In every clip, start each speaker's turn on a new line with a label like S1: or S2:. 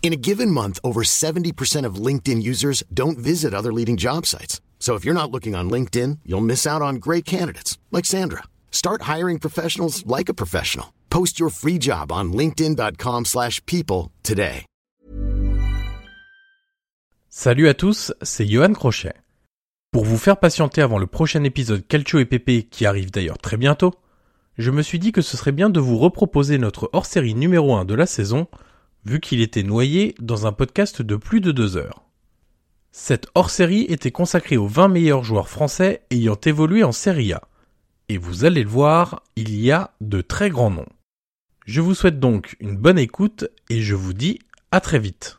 S1: In a given month, over 70% of LinkedIn users don't visit other leading job sites. So if you're not looking on LinkedIn, you'll miss out on great candidates like Sandra. Start hiring professionals like a professional. Post your free job on linkedin.com/people today.
S2: Salut à tous, c'est Johan Crochet. Pour vous faire patienter avant le prochain épisode Calcio et PP qui arrive d'ailleurs très bientôt, je me suis dit que ce serait bien de vous reproposer notre hors-série numéro 1 de la saison vu qu'il était noyé dans un podcast de plus de deux heures. Cette hors-série était consacrée aux 20 meilleurs joueurs français ayant évolué en Serie A. Et vous allez le voir, il y a de très grands noms. Je vous souhaite donc une bonne écoute et je vous dis à très vite.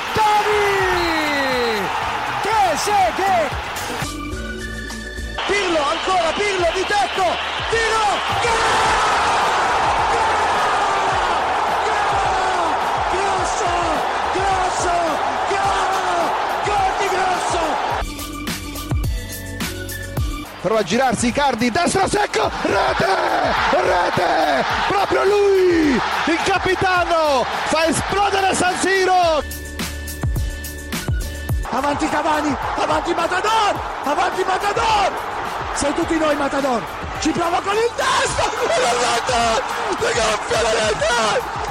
S3: Totti! Trezeguet! Pirlo, ancora Pirlo di tecco, tiro, gol! Prova a girarsi Icardi, destro secco, rete, rete, proprio lui, il capitano, fa esplodere San Siro. Avanti Cavani, avanti Matador, avanti Matador, sei tutti noi Matador, ci prova con il rete, si gonfia la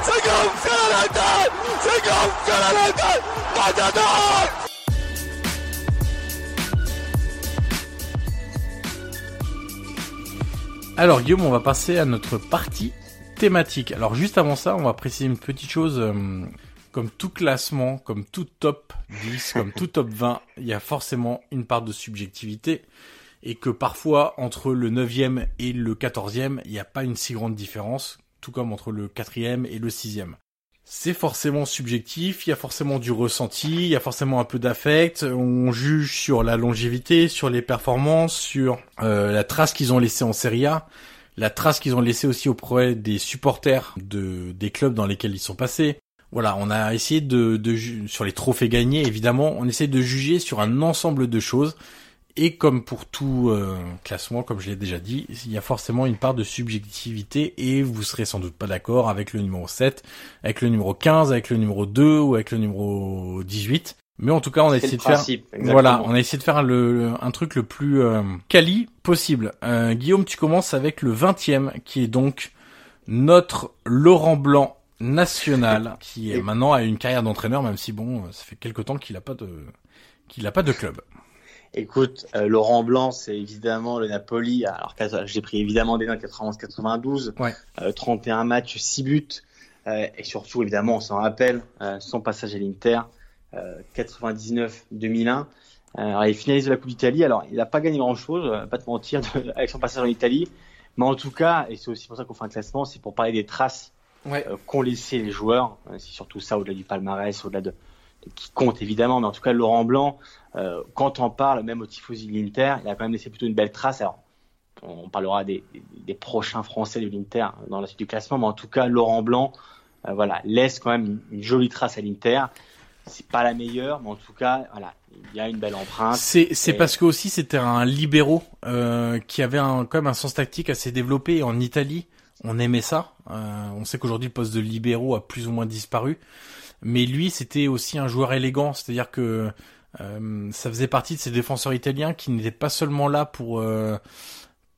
S3: si gonfia la si gonfia la Matador!
S2: Alors Guillaume, on va passer à notre partie thématique. Alors juste avant ça, on va préciser une petite chose. euh, comme tout classement, comme tout top 10, comme tout top 20, il y a forcément une part de subjectivité. Et que parfois, entre le 9e et le 14e, il n'y a pas une si grande différence. Tout comme entre le 4e et le 6e. C'est forcément subjectif, il y a forcément du ressenti, il y a forcément un peu d'affect, on juge sur la longévité, sur les performances, sur euh, la trace qu'ils ont laissée en Serie A, la trace qu'ils ont laissée aussi auprès des supporters de, des clubs dans lesquels ils sont passés. Voilà, on a essayé de, de sur les trophées gagnés, évidemment, on essaie de juger sur un ensemble de choses. Et comme pour tout euh, classement, comme je l'ai déjà dit, il y a forcément une part de subjectivité et vous serez sans doute pas d'accord avec le numéro 7, avec le numéro 15, avec le numéro 2 ou avec le numéro 18. Mais en tout cas, on a essayé de faire
S4: exactement.
S2: voilà, on a essayé de faire le, le- un truc le plus euh, quali possible. Euh, Guillaume, tu commences avec le 20e qui est donc notre Laurent Blanc national qui est maintenant a une carrière d'entraîneur même si bon, ça fait quelque temps qu'il a pas de qu'il a pas de club.
S4: Écoute, euh, Laurent Blanc, c'est évidemment le Napoli. Alors, j'ai pris évidemment des noms 91-92.
S2: Ouais.
S4: Euh, 31 matchs, 6 buts. Euh, et surtout, évidemment, on s'en rappelle, son passage à l'Inter, euh, 99-2001. alors, il finalise de la Coupe d'Italie. Alors, il n'a pas gagné grand-chose, pas te mentir, de, avec son passage en Italie. Mais en tout cas, et c'est aussi pour ça qu'on fait un classement, c'est pour parler des traces
S2: Ouais.
S4: euh, qu'ont laissé les joueurs. Euh, C'est surtout ça au-delà du palmarès, au-delà de, de qui compte évidemment. Mais en tout cas, Laurent Blanc, euh, quand on parle, même au tifosi de l'Inter, il a quand même laissé plutôt une belle trace. Alors, on parlera des, des, des prochains Français de l'Inter dans la suite du classement, mais en tout cas, Laurent Blanc, euh, voilà, laisse quand même une, une jolie trace à l'Inter. C'est pas la meilleure, mais en tout cas, voilà, il y a une belle empreinte.
S2: C'est c'est
S4: Et-
S2: parce que aussi c'était un libéraux euh, qui avait un, quand même un sens tactique assez développé. En Italie, on aimait ça. Euh, on sait qu'aujourd'hui le poste de libéraux a plus ou moins disparu, mais lui c'était aussi un joueur élégant, c'est-à-dire que euh, ça faisait partie de ces défenseurs italiens qui n'étaient pas seulement là pour euh,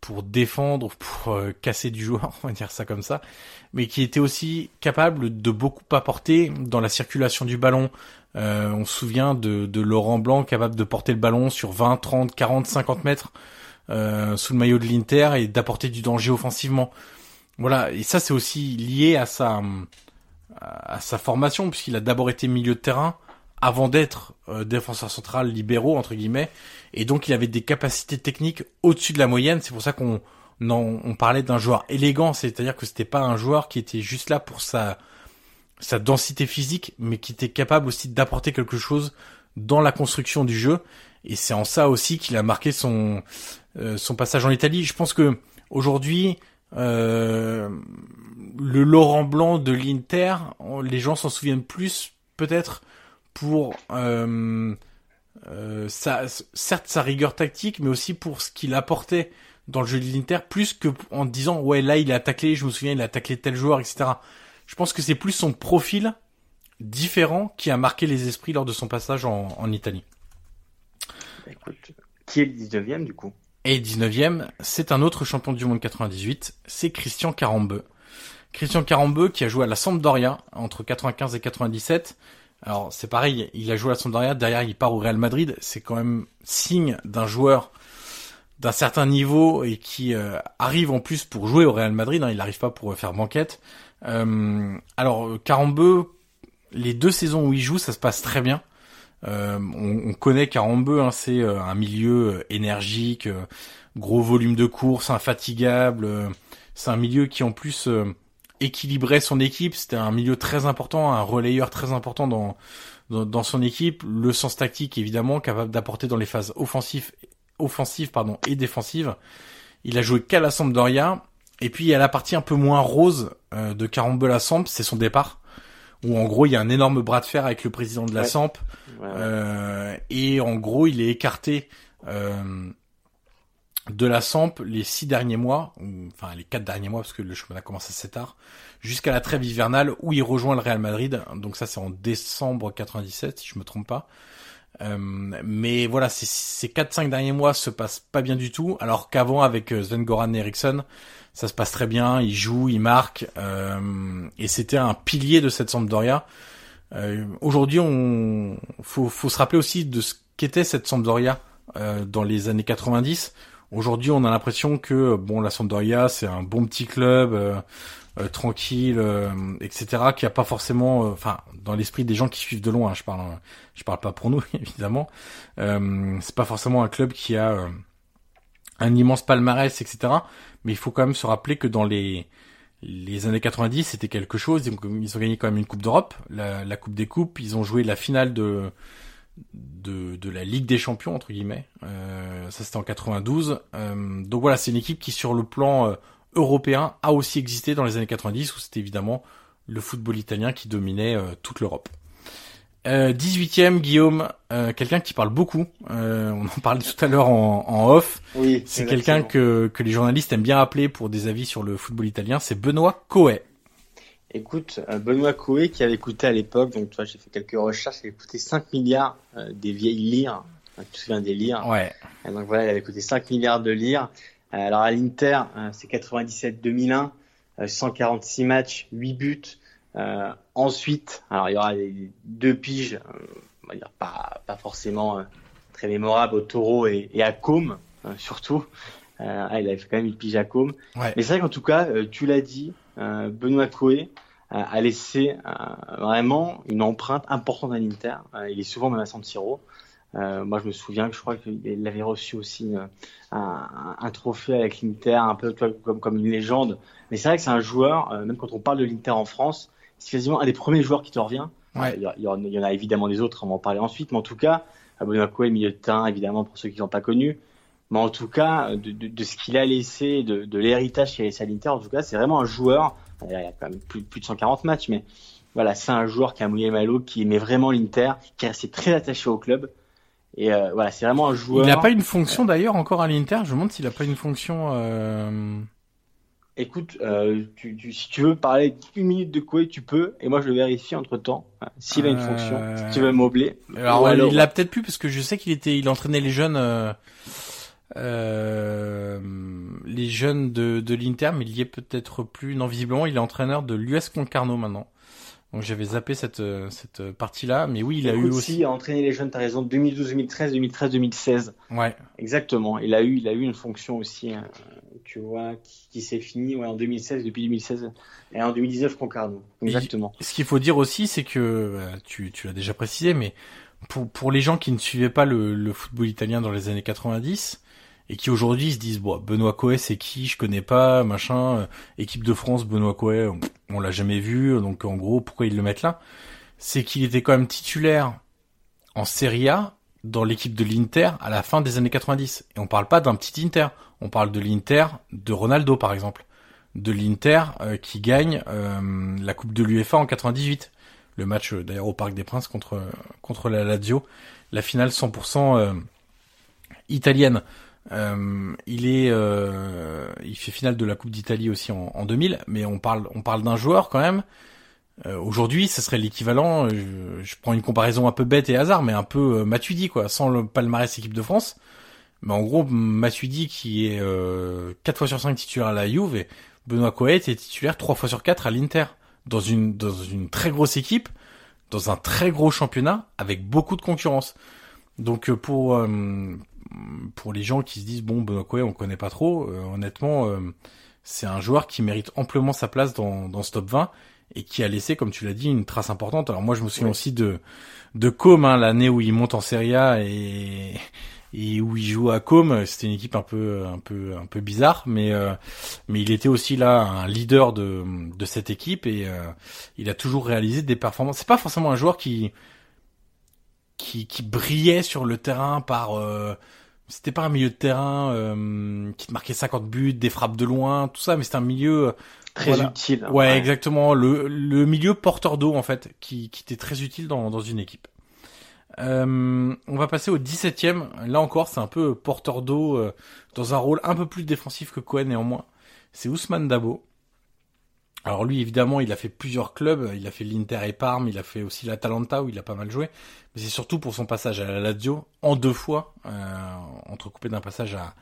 S2: pour défendre, pour euh, casser du joueur, on va dire ça comme ça, mais qui étaient aussi capables de beaucoup apporter dans la circulation du ballon, on se souvient de, Laurent Blanc capable de porter le ballon sur 20, 30, 40, 50 mètres sous le maillot de l'Inter et d'apporter du danger offensivement. Voilà, et ça c'est aussi lié à sa formation puisqu'il a d'abord été milieu de terrain avant d'être euh, défenseur central libéraux entre guillemets et donc il avait des capacités techniques au-dessus de la moyenne. C'est pour ça qu'on on, parlait d'un joueur élégant, c'est-à-dire que c'était pas un joueur qui était juste là pour sa sa densité physique, mais qui était capable aussi d'apporter quelque chose dans la construction du jeu. Et c'est en ça aussi qu'il a marqué son euh, son passage en Italie. Je pense que aujourd'hui, le Laurent Blanc de l'Inter, les gens s'en souviennent plus peut-être pour euh, euh, sa, certes sa rigueur tactique, mais aussi pour ce qu'il apportait dans le jeu de l'Inter, plus que en disant ouais là il a taclé, je me souviens il a taclé tel joueur, etc. Je pense que c'est plus son profil différent qui a marqué les esprits lors de son passage en, Italie.
S4: Écoute, qui est le 19e du coup?
S2: Et 19e, c'est un autre champion du monde 98, c'est Christian Carambeu. Christian Carambeu qui a joué à la Sampdoria entre 95 et 97. Alors c'est pareil, il a joué à la Sampdoria, derrière il part au Real Madrid, c'est quand même signe d'un joueur d'un certain niveau et qui euh, arrive en plus pour jouer au Real Madrid, hein, il n'arrive pas pour faire banquette. Euh, alors Carambeu, les deux saisons où il joue, ça se passe très bien. Euh, on, on connaît Carambeu, hein, c'est euh, un milieu euh, énergique, euh, gros volume de course, infatigable. euh, c'est un milieu qui en plus euh, équilibrait son équipe. C'était un milieu très important, un relayeur très important dans, dans dans son équipe. Le sens tactique évidemment, capable d'apporter dans les phases offensives, offensives pardon et défensives. Il a joué qu'à la Sampdoria. Et puis il y a la partie un peu moins rose euh, de Carambeu la Samp, c'est son départ. Où en gros il y a un énorme bras de fer avec le président de la
S4: Ouais.
S2: Samp. Euh, et en gros, il est écarté euh, de la Samp les six derniers mois, enfin les quatre derniers mois parce que le championnat commence assez tard, jusqu'à la trêve hivernale où il rejoint le Real Madrid. Donc ça, c'est en décembre 97, si je me trompe pas. Euh, mais voilà, ces, ces 4-5 derniers mois se passent pas bien du tout, alors qu'avant avec euh, Sven Goran Eriksson, ça se passe très bien, il joue, il marque, euh, et c'était un pilier de cette Sampdoria. Euh, Aujourd'hui, on faut, faut se rappeler aussi de ce qu'était cette Sampdoria euh, dans les années 90. Aujourd'hui, on a l'impression que bon, la Sampdoria, c'est un bon petit club euh, euh, tranquille, euh, etc., qui a pas forcément, euh, enfin, dans l'esprit des gens qui suivent de loin. hein, je parle, je parle pas pour nous, évidemment. C'est pas forcément un club qui a un immense palmarès, etc. Mais il faut quand même se rappeler que dans les les années 90, c'était quelque chose. Ils ont, gagné quand même une Coupe d'Europe, la, Coupe des Coupes. Ils ont joué la finale de de, de la Ligue des Champions entre guillemets. Euh, ça c'était en 92. Euh, donc voilà, c'est une équipe qui sur le plan euh, européen a aussi existé dans les années 90 où c'était évidemment le football italien qui dominait euh, toute l'Europe. Euh, 18e, Guillaume, euh, quelqu'un qui parle beaucoup. Euh, on en parlait tout à l'heure en, en off.
S4: Oui,
S2: C'est quelqu'un que, que les journalistes aiment bien appeler pour des avis sur le football italien. C'est Benoît Coé.
S4: Écoute, euh, Benoît Coué qui avait coûté à l'époque, donc tu vois, j'ai fait quelques recherches, il avait coûté 5 milliards des vieilles lires. Enfin, tu te souviens des lires
S2: Ouais.
S4: Et Donc voilà, il avait coûté 5 milliards de lires. Alors à l'Inter, c'est 97-2001, euh, 146 matchs, 8 buts. Euh, ensuite, alors il y aura deux piges, euh, on va dire pas, pas forcément euh, très mémorables au Taureau et, et à Côme, euh, surtout. Ah, il avait fait quand même une pige à Côme.
S2: Ouais.
S4: Mais c'est vrai qu'en tout cas, tu l'as dit, Benoît Coé a laissé vraiment une empreinte importante à l'Inter. Il est souvent même à San Siro. Euh, moi, je me souviens que je crois qu'il avait reçu aussi un, un, trophée avec l'Inter, un peu comme, comme une légende. Mais c'est vrai que c'est un joueur, euh, même quand on parle de l'Inter en France, c'est quasiment un des premiers joueurs qui te revient.
S2: Ouais.
S4: Il, y en, il, y en, a évidemment des autres, on va en parler ensuite, mais en tout cas, Coué, milieu de terrain, évidemment, pour ceux qui l'ont pas connu. Mais en tout cas, de, de, de ce qu'il a laissé, de, de l'héritage qu'il a laissé à l'Inter, en tout cas, c'est vraiment un joueur. Il y a quand même plus, plus de 140 matchs, mais voilà, c'est un joueur qui a mouillé Malo, qui aimait vraiment l'Inter, qui est resté très attaché au club. Et euh, voilà, c'est vraiment un joueur.
S2: Il n'a pas une fonction d'ailleurs encore à l'Inter. Je me demande s'il n'a pas une fonction. Euh...
S4: Écoute, euh, tu, tu, si tu veux parler une minute de Coué, tu peux, et moi je le vérifie entre temps s'il a une fonction. Si tu veux.
S2: Alors, alors... il l'a peut-être plus parce que je sais qu'il était, il entraînait les jeunes, euh, euh, les jeunes de, de l'Inter, mais il y est peut-être plus. Non, visiblement, il est entraîneur de l'US Concarneau maintenant. Donc j'avais zappé cette euh, cette partie-là, mais oui, il a eu aussi.
S4: Il a entraîné les jeunes, t'as raison, 2012, 2013, 2013, 2016.
S2: Ouais.
S4: Exactement. Il a eu, il a eu une fonction aussi, hein, tu vois, qui, qui s'est finie ouais, en 2016, depuis 2016, et en 2019 Concarneau. Exactement.
S2: Et ce qu'il faut dire aussi, c'est que euh, tu tu l'as déjà précisé, mais pour pour les gens qui ne suivaient pas le, le football italien dans les années 90 et qui aujourd'hui se disent bon Benoît Coé c'est qui? Je connais pas machin. Euh, équipe de France Benoît Coé on, on l'a jamais vu. Donc en gros pourquoi ils le mettent là? C'est qu'il était quand même titulaire en Serie A dans l'équipe de l'Inter à la fin des années 90 et on parle pas d'un petit Inter. On parle de l'Inter de Ronaldo par exemple. De l'Inter euh, qui gagne euh, la coupe de l'UEFA en 98 le match d'ailleurs au Parc des Princes contre contre la Lazio. La finale 100% italienne euh, il est, euh, il fait finale de la Coupe d'Italie aussi en, en, 2000, mais on parle, on parle d'un joueur quand même. Euh, Aujourd'hui, ce serait l'équivalent. Je, je, prends une comparaison un peu bête et hasard, mais un peu euh, Matuidi quoi, sans le palmarès équipe de France. Mais en gros, Matuidi qui est euh, 4 fois sur 5 titulaire à la Juve et Benoît Coët est titulaire 3 fois sur 4 à l'Inter dans une dans une très grosse équipe, dans un très gros championnat avec beaucoup de concurrence. Donc euh, pour euh, pour les gens qui se disent bon Benoît Coé on connaît pas trop, euh, honnêtement euh, c'est un joueur qui mérite amplement sa place dans, dans ce top 20 et qui a laissé comme tu l'as dit une trace importante. Alors moi je me souviens
S4: Ouais.
S2: aussi de de Com hein, l'année où il monte en Serie A et et où il joue à Com, c'était une équipe un peu un peu un peu bizarre mais euh, mais il était aussi là un leader de de cette équipe et euh, il a toujours réalisé des performances. C'est pas forcément un joueur qui qui, qui brillait sur le terrain par euh, c'était pas un milieu de terrain euh, qui te marquait 50 buts, des frappes de loin, tout ça, mais c'était un milieu euh,
S4: Très
S2: Voilà.
S4: utile.
S2: ouais, exactement le, le milieu porteur d'eau en fait qui, qui était très utile dans, dans une équipe. Euh, on va passer au 17e. Là encore, c'est un peu porteur d'eau euh, dans un rôle un peu plus défensif que Cohen néanmoins. C'est Ousmane Dabo. Alors lui, évidemment, il a fait plusieurs clubs. Il a fait l'Inter et Parme. Il a fait aussi l'Atalanta où il a pas mal joué. Mais c'est surtout pour son passage à la Lazio en deux fois, euh, entrecoupé d'un passage à,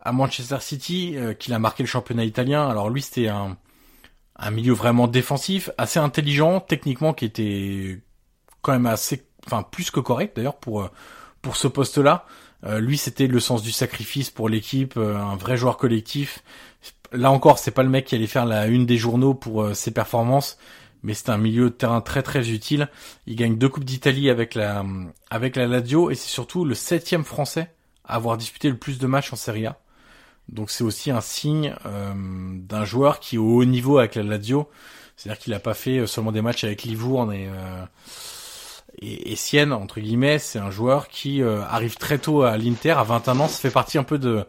S2: à Manchester City, euh, qu'il a marqué le championnat italien. Alors lui, c'était un, un milieu vraiment défensif, assez intelligent, techniquement, qui était quand même assez, enfin plus que correct d'ailleurs pour euh, pour ce poste-là. Euh, lui, c'était le sens du sacrifice pour l'équipe, euh, un vrai joueur collectif. Là encore, c'est pas le mec qui allait faire la une des journaux pour euh, ses performances, mais c'est un milieu de terrain très très utile. Il gagne deux coupes d'Italie avec la avec la Lazio et c'est surtout le septième français à avoir disputé le plus de matchs en Serie A. Donc c'est aussi un signe euh, d'un joueur qui est au haut niveau avec la Lazio. C'est-à-dire qu'il a pas fait seulement des matchs avec Livourne et, euh, et, et Sienne, entre guillemets. C'est un joueur qui euh, arrive très tôt à l'Inter, à 21 ans. Ça fait partie un peu de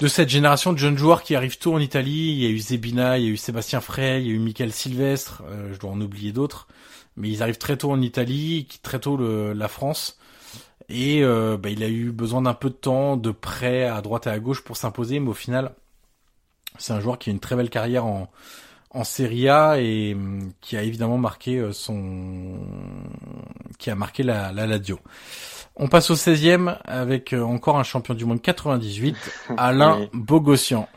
S2: de cette génération de jeunes joueurs qui arrivent tôt en Italie. Il y a eu Zebina, il y a eu Sébastien Frey, il y a eu Michael Sylvestre. euh, je dois en oublier d'autres. Mais ils arrivent très tôt en Italie, quittent très tôt le, la France. Et euh, bah, il a eu besoin d'un peu de temps, de prêt à droite et à gauche pour s'imposer, mais au final, c'est un joueur qui a une très belle carrière en, en Serie A et hum, qui a évidemment marqué euh, son, qui a marqué la, la Lazio. On passe au 16e avec euh, encore un champion du monde 98, Alain
S4: Oui.
S2: Bogossian.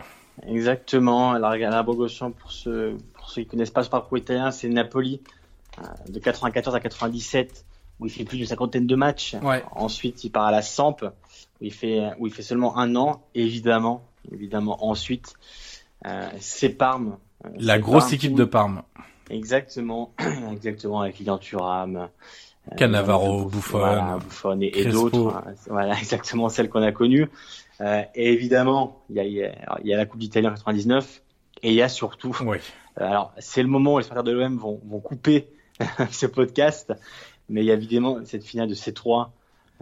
S4: Exactement. Alors, Alain Bogossian, pour ceux, pour ceux qui connaissent pas ce parcours italien, c'est Napoli, euh, de 94 à 97, où il fait plus d'une cinquantaine de matchs.
S2: Ouais.
S4: Ensuite, il part à la Samp, où il fait, où il fait seulement un an. Évidemment, évidemment, ensuite, euh, c'est Parme.
S2: La grosse
S4: Parme
S2: équipe de Parme.
S4: Exactement, exactement, avec Lilian Thuram,
S2: Cannavaro, Buffon,
S4: voilà, Buffon et, et d'autres. Hein. Voilà, exactement celles qu'on a connues. Euh, et évidemment, il y a, il y a, la Coupe d'Italie en 99 et il y a surtout.
S2: Oui.
S4: Euh, alors, c'est le moment où les supporters de l'OM vont, vont couper ce podcast, mais il y a évidemment cette finale de C3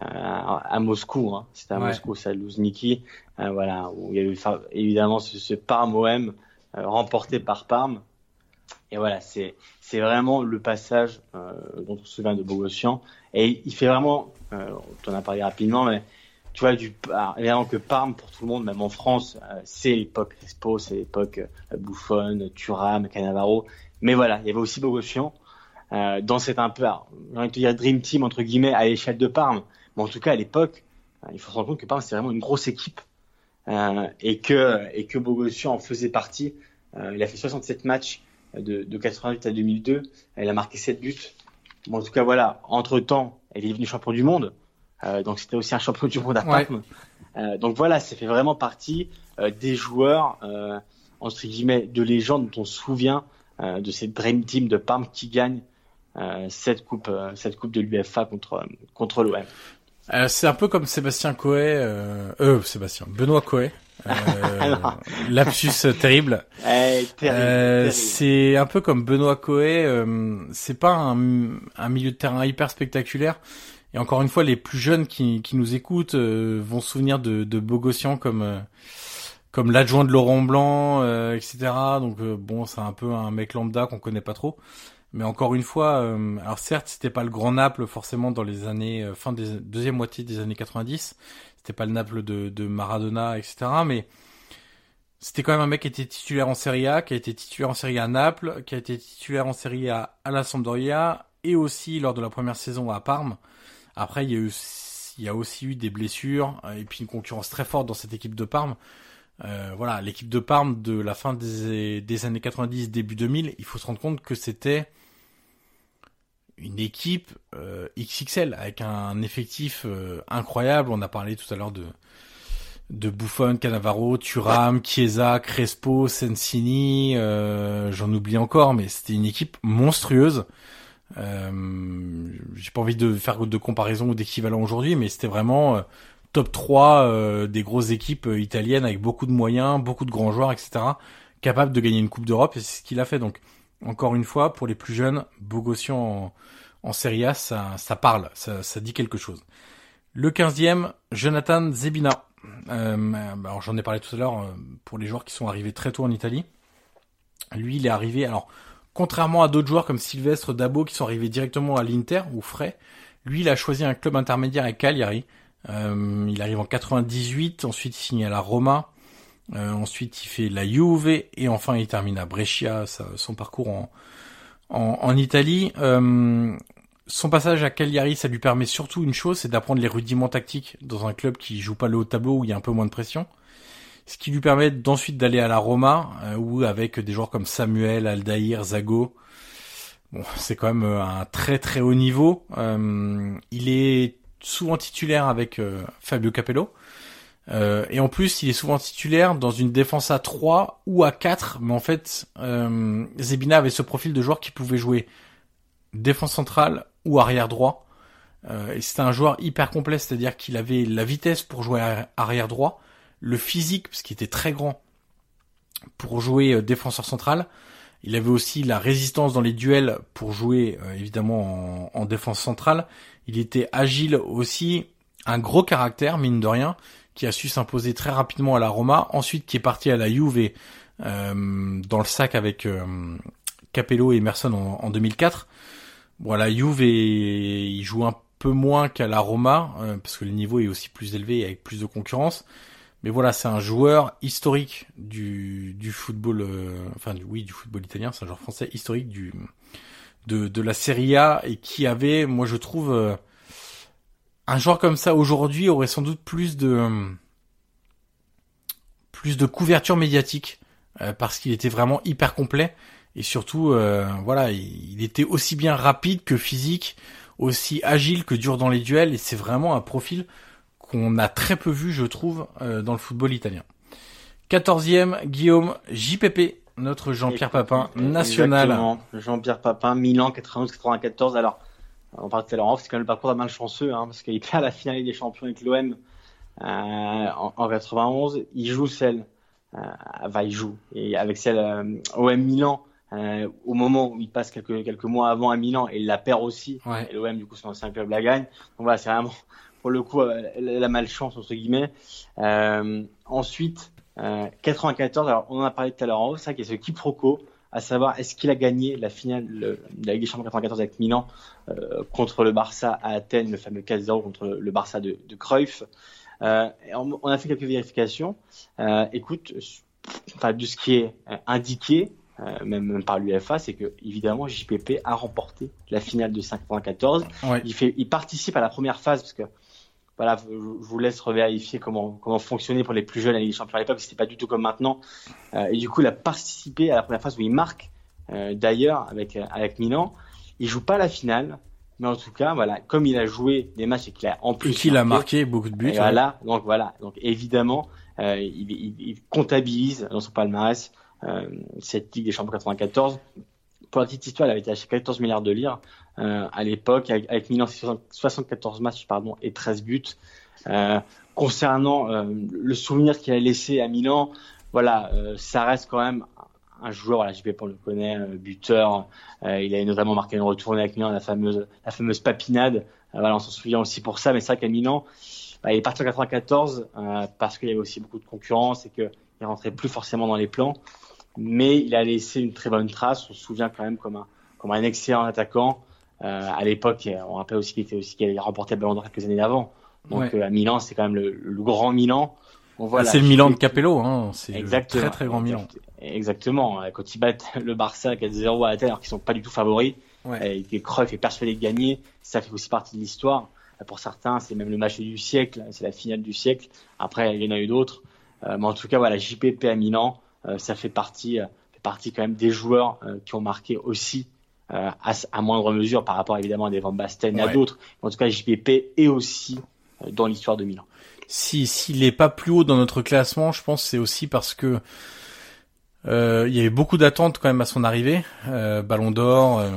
S4: euh, à Moscou. Hein. C'était à Moscou, ça. Euh, voilà, où il y a eu évidemment ce, ce Parme OM euh, remporté par Parme. Et voilà, c'est c'est vraiment le passage euh, dont on se souvient de Bogossian. Et il fait vraiment, euh, on en a parlé rapidement, mais tu vois, du, évidemment que Parme, pour tout le monde, même en France, euh, c'est l'époque Crespo, c'est l'époque euh, Buffon, Thuram, Cannavaro. Mais voilà, il y avait aussi Bogossian euh, dans cet un peu, j'ai envie de te dire Dream Team, entre guillemets, à l'échelle de Parme. Mais en tout cas, à l'époque, euh, il faut se rendre compte que Parme, c'était vraiment une grosse équipe. Et que, et que Bogossian en faisait partie. il a fait 67 matchs de, de 88 à 2002. Elle a marqué 7 buts. Bon, en tout cas, voilà. Entre temps, elle est devenue champion du monde. Euh, donc c'était aussi un champion du monde à Parme. Ouais. Euh, donc voilà, ça fait vraiment partie euh, des joueurs entre guillemets de légende dont on se souvient de cette dream team de Parme qui gagne cette coupe, cette coupe de l'UFA contre contre l'OM.
S2: c'est un peu comme Sébastien Coé, euh, Sébastien Benoît Coé. Euh, lapsus terrible.
S4: Eh, terrible,
S2: c'est un peu comme Benoît Coé. c'est pas un, un milieu de terrain hyper spectaculaire, et encore une fois, les plus jeunes qui, qui nous écoutent euh, vont se souvenir de, de Bogossian comme euh, comme l'adjoint de Laurent Blanc, euh, etc. Donc bon, c'est un peu un mec lambda qu'on connaît pas trop. Mais encore une fois, alors certes, c'était pas le grand Naples forcément dans les années fin des deuxième moitié des années 90. C'était pas le Naples de, Maradona, etc. Mais c'était quand même un mec qui était titulaire en Serie A, qui a été titulaire en Serie A à Naples, qui a été titulaire en Serie A à la Sampdoria et aussi lors de la première saison à Parme. Après, il y a eu, il y a aussi eu des blessures et puis une concurrence très forte dans cette équipe de Parme. Euh, voilà, l'équipe de Parme de la fin des, des, années 90, début 2000, il faut se rendre compte que c'était une équipe euh, XXL avec un effectif euh, incroyable. On a parlé tout à l'heure de de Buffon, Cannavaro, Thuram, Chiesa, Crespo, Sensini, euh, j'en oublie encore, mais c'était une équipe monstrueuse. Euh, j'ai pas envie de faire de comparaison ou d'équivalent aujourd'hui, mais c'était vraiment euh, top 3 euh, des grosses équipes italiennes avec beaucoup de moyens, beaucoup de grands joueurs, etc. Capable de gagner une Coupe d'Europe et c'est ce qu'il a fait. Donc encore une fois, pour les plus jeunes, Bogossian en, en Serie A, ça, parle, ça, dit quelque chose. Le 15e, Jonathan Zebina. Euh, alors j'en ai parlé tout à l'heure pour les joueurs qui sont arrivés très tôt en Italie. Lui, il est arrivé. Alors Contrairement à d'autres joueurs comme Sylvestre Dabo qui sont arrivés directement à l'Inter ou frais, lui il a choisi un club intermédiaire à Cagliari. Euh, il arrive en 98, ensuite il signe à la Roma, euh, ensuite il fait la Juve et enfin il termine à Brescia son parcours en, en, Italie. Euh, son passage à Cagliari, ça lui permet surtout une chose, c'est d'apprendre les rudiments tactiques dans un club qui joue pas le haut tableau où il y a un peu moins de pression ce qui lui permet d'ensuite d'aller à la Roma, euh, où avec des joueurs comme Samuel, Aldair, Zago, bon, c'est quand même euh, un très très haut niveau. Euh, il est souvent titulaire avec Fabio Capello. Euh, et en plus, il est souvent titulaire dans une défense à 3 ou à 4. Mais en fait, Zebina avait ce profil de joueur qui pouvait jouer défense centrale ou arrière droit. et c'était un joueur hyper complet, c'est-à-dire qu'il avait la vitesse pour jouer arrière droit, le physique, parce qu'il était très grand pour jouer euh, défenseur central. Il avait aussi la résistance dans les duels pour jouer euh, évidemment en, en, défense centrale. Il était agile aussi, un gros caractère mine de rien, qui a su s'imposer très rapidement à la Roma. Ensuite, qui est parti à la Juve euh, dans le sac avec euh, Capello et Emerson en, en 2004. Bon, la Juve, il joue un peu moins qu'à la Roma euh, parce que le niveau est aussi plus élevé et avec plus de concurrence. Mais voilà, c'est un joueur historique du, du football, euh, enfin du, oui, du football italien, c'est un joueur français historique du de, de la Serie A et qui avait, moi je trouve, euh, un joueur comme ça aujourd'hui aurait sans doute plus de plus de couverture médiatique euh, parce qu'il était vraiment hyper complet et surtout, euh, voilà, il, était aussi bien rapide que physique, aussi agile que dur dans les duels et c'est vraiment un profil qu'on a très peu vu, je trouve, euh, dans le football italien. 14e, Guillaume JPP, notre Jean-Pierre Papin national.
S4: Jean-Pierre Papin, Milan 91-94. Alors, on parle tout à l'heure c'est quand même le parcours d'un malchanceux, hein, parce qu'il perd la finale des champions avec l'OM euh, en, en, 91. Il joue celle, euh, enfin il joue, et avec celle euh, OM Milan, euh, au moment où il passe quelques, quelques mois avant à Milan, et il la perd aussi.
S2: Ouais.
S4: Et l'OM, du coup, son ancien club la gagne. Donc voilà, c'est vraiment, pour le coup, euh, la malchance, entre guillemets. Ensuite, euh, 94, alors on en a parlé tout à l'heure en ça qui est ce quiproquo, à savoir est-ce qu'il a gagné la finale le, de la Ligue des Champions 94 avec Milan euh, contre le Barça à Athènes, le fameux 4-0 contre le, Barça de, de Cruyff. Euh, on, on, a fait quelques vérifications. Euh, écoute, enfin, de ce qui est indiqué, même, même, par l'UFA, c'est que évidemment JPP a remporté la finale de 94.
S2: Ouais.
S4: Il fait, il participe à la première phase parce que voilà, je vous laisse revérifier comment comment fonctionnait pour les plus jeunes à Ligue des Champions à l'époque, c'était pas du tout comme maintenant. Euh, et du coup, il a participé à la première phase où il marque. Euh, D'ailleurs, avec avec Milan, il joue pas la finale, mais en tout cas, voilà, comme il a joué des matchs et qu'il a en plus
S2: qu'il a marqué beaucoup de buts.
S4: Et voilà, donc voilà, donc évidemment, euh, il, il, il, comptabilise dans son palmarès euh, cette Ligue des Champions 94. Pour la petite histoire, elle avait été achetée 14 milliards de lire euh, à l'époque, avec, avec Milan, 74 matchs pardon, et 13 buts. Euh, concernant euh, le souvenir qu'il a laissé à Milan, voilà, euh, ça reste quand même un joueur, voilà, JP on le connaît, euh, buteur. il a notamment marqué une retournée avec Milan, la fameuse, la fameuse papinade. voilà, on s'en souvient aussi pour ça. Mais c'est vrai qu'à Milan, bah, il est parti en 94 parce qu'il y avait aussi beaucoup de concurrence et qu'il rentrait plus forcément dans les plans mais il a laissé une très bonne trace. On se souvient quand même comme un, comme un excellent attaquant. Euh, à l'époque, on rappelle aussi qu'il était aussi qu'il avait remporté le Ballon d'Or quelques années avant. Donc
S2: ouais.
S4: euh, à Milan, c'est quand même le, le, grand Milan.
S2: Voilà, c'est le Milan de Capello, hein. C'est très très grand Milan.
S4: Exactement. Quand ils battent le Barça 4-0 à Athènes, alors qu'ils sont pas du tout favoris,
S2: ouais.
S4: et Cruyff est persuadé de gagner, ça fait aussi partie de l'histoire. Pour certains, c'est même le match du siècle, c'est la finale du siècle. Après, il y en a eu d'autres. Euh, mais en tout cas, voilà, JPP à Milan. Euh, ça fait partie, euh, fait partie quand même des joueurs euh, qui ont marqué aussi à, à, moindre mesure par rapport évidemment à des Van Basten et
S2: ouais.
S4: à d'autres. En tout cas, JPP est aussi dans l'histoire de Milan.
S2: Si s'il est pas plus haut dans notre classement, je pense c'est aussi parce que euh, il y avait beaucoup d'attentes quand même à son arrivée. Euh, Ballon d'Or, euh,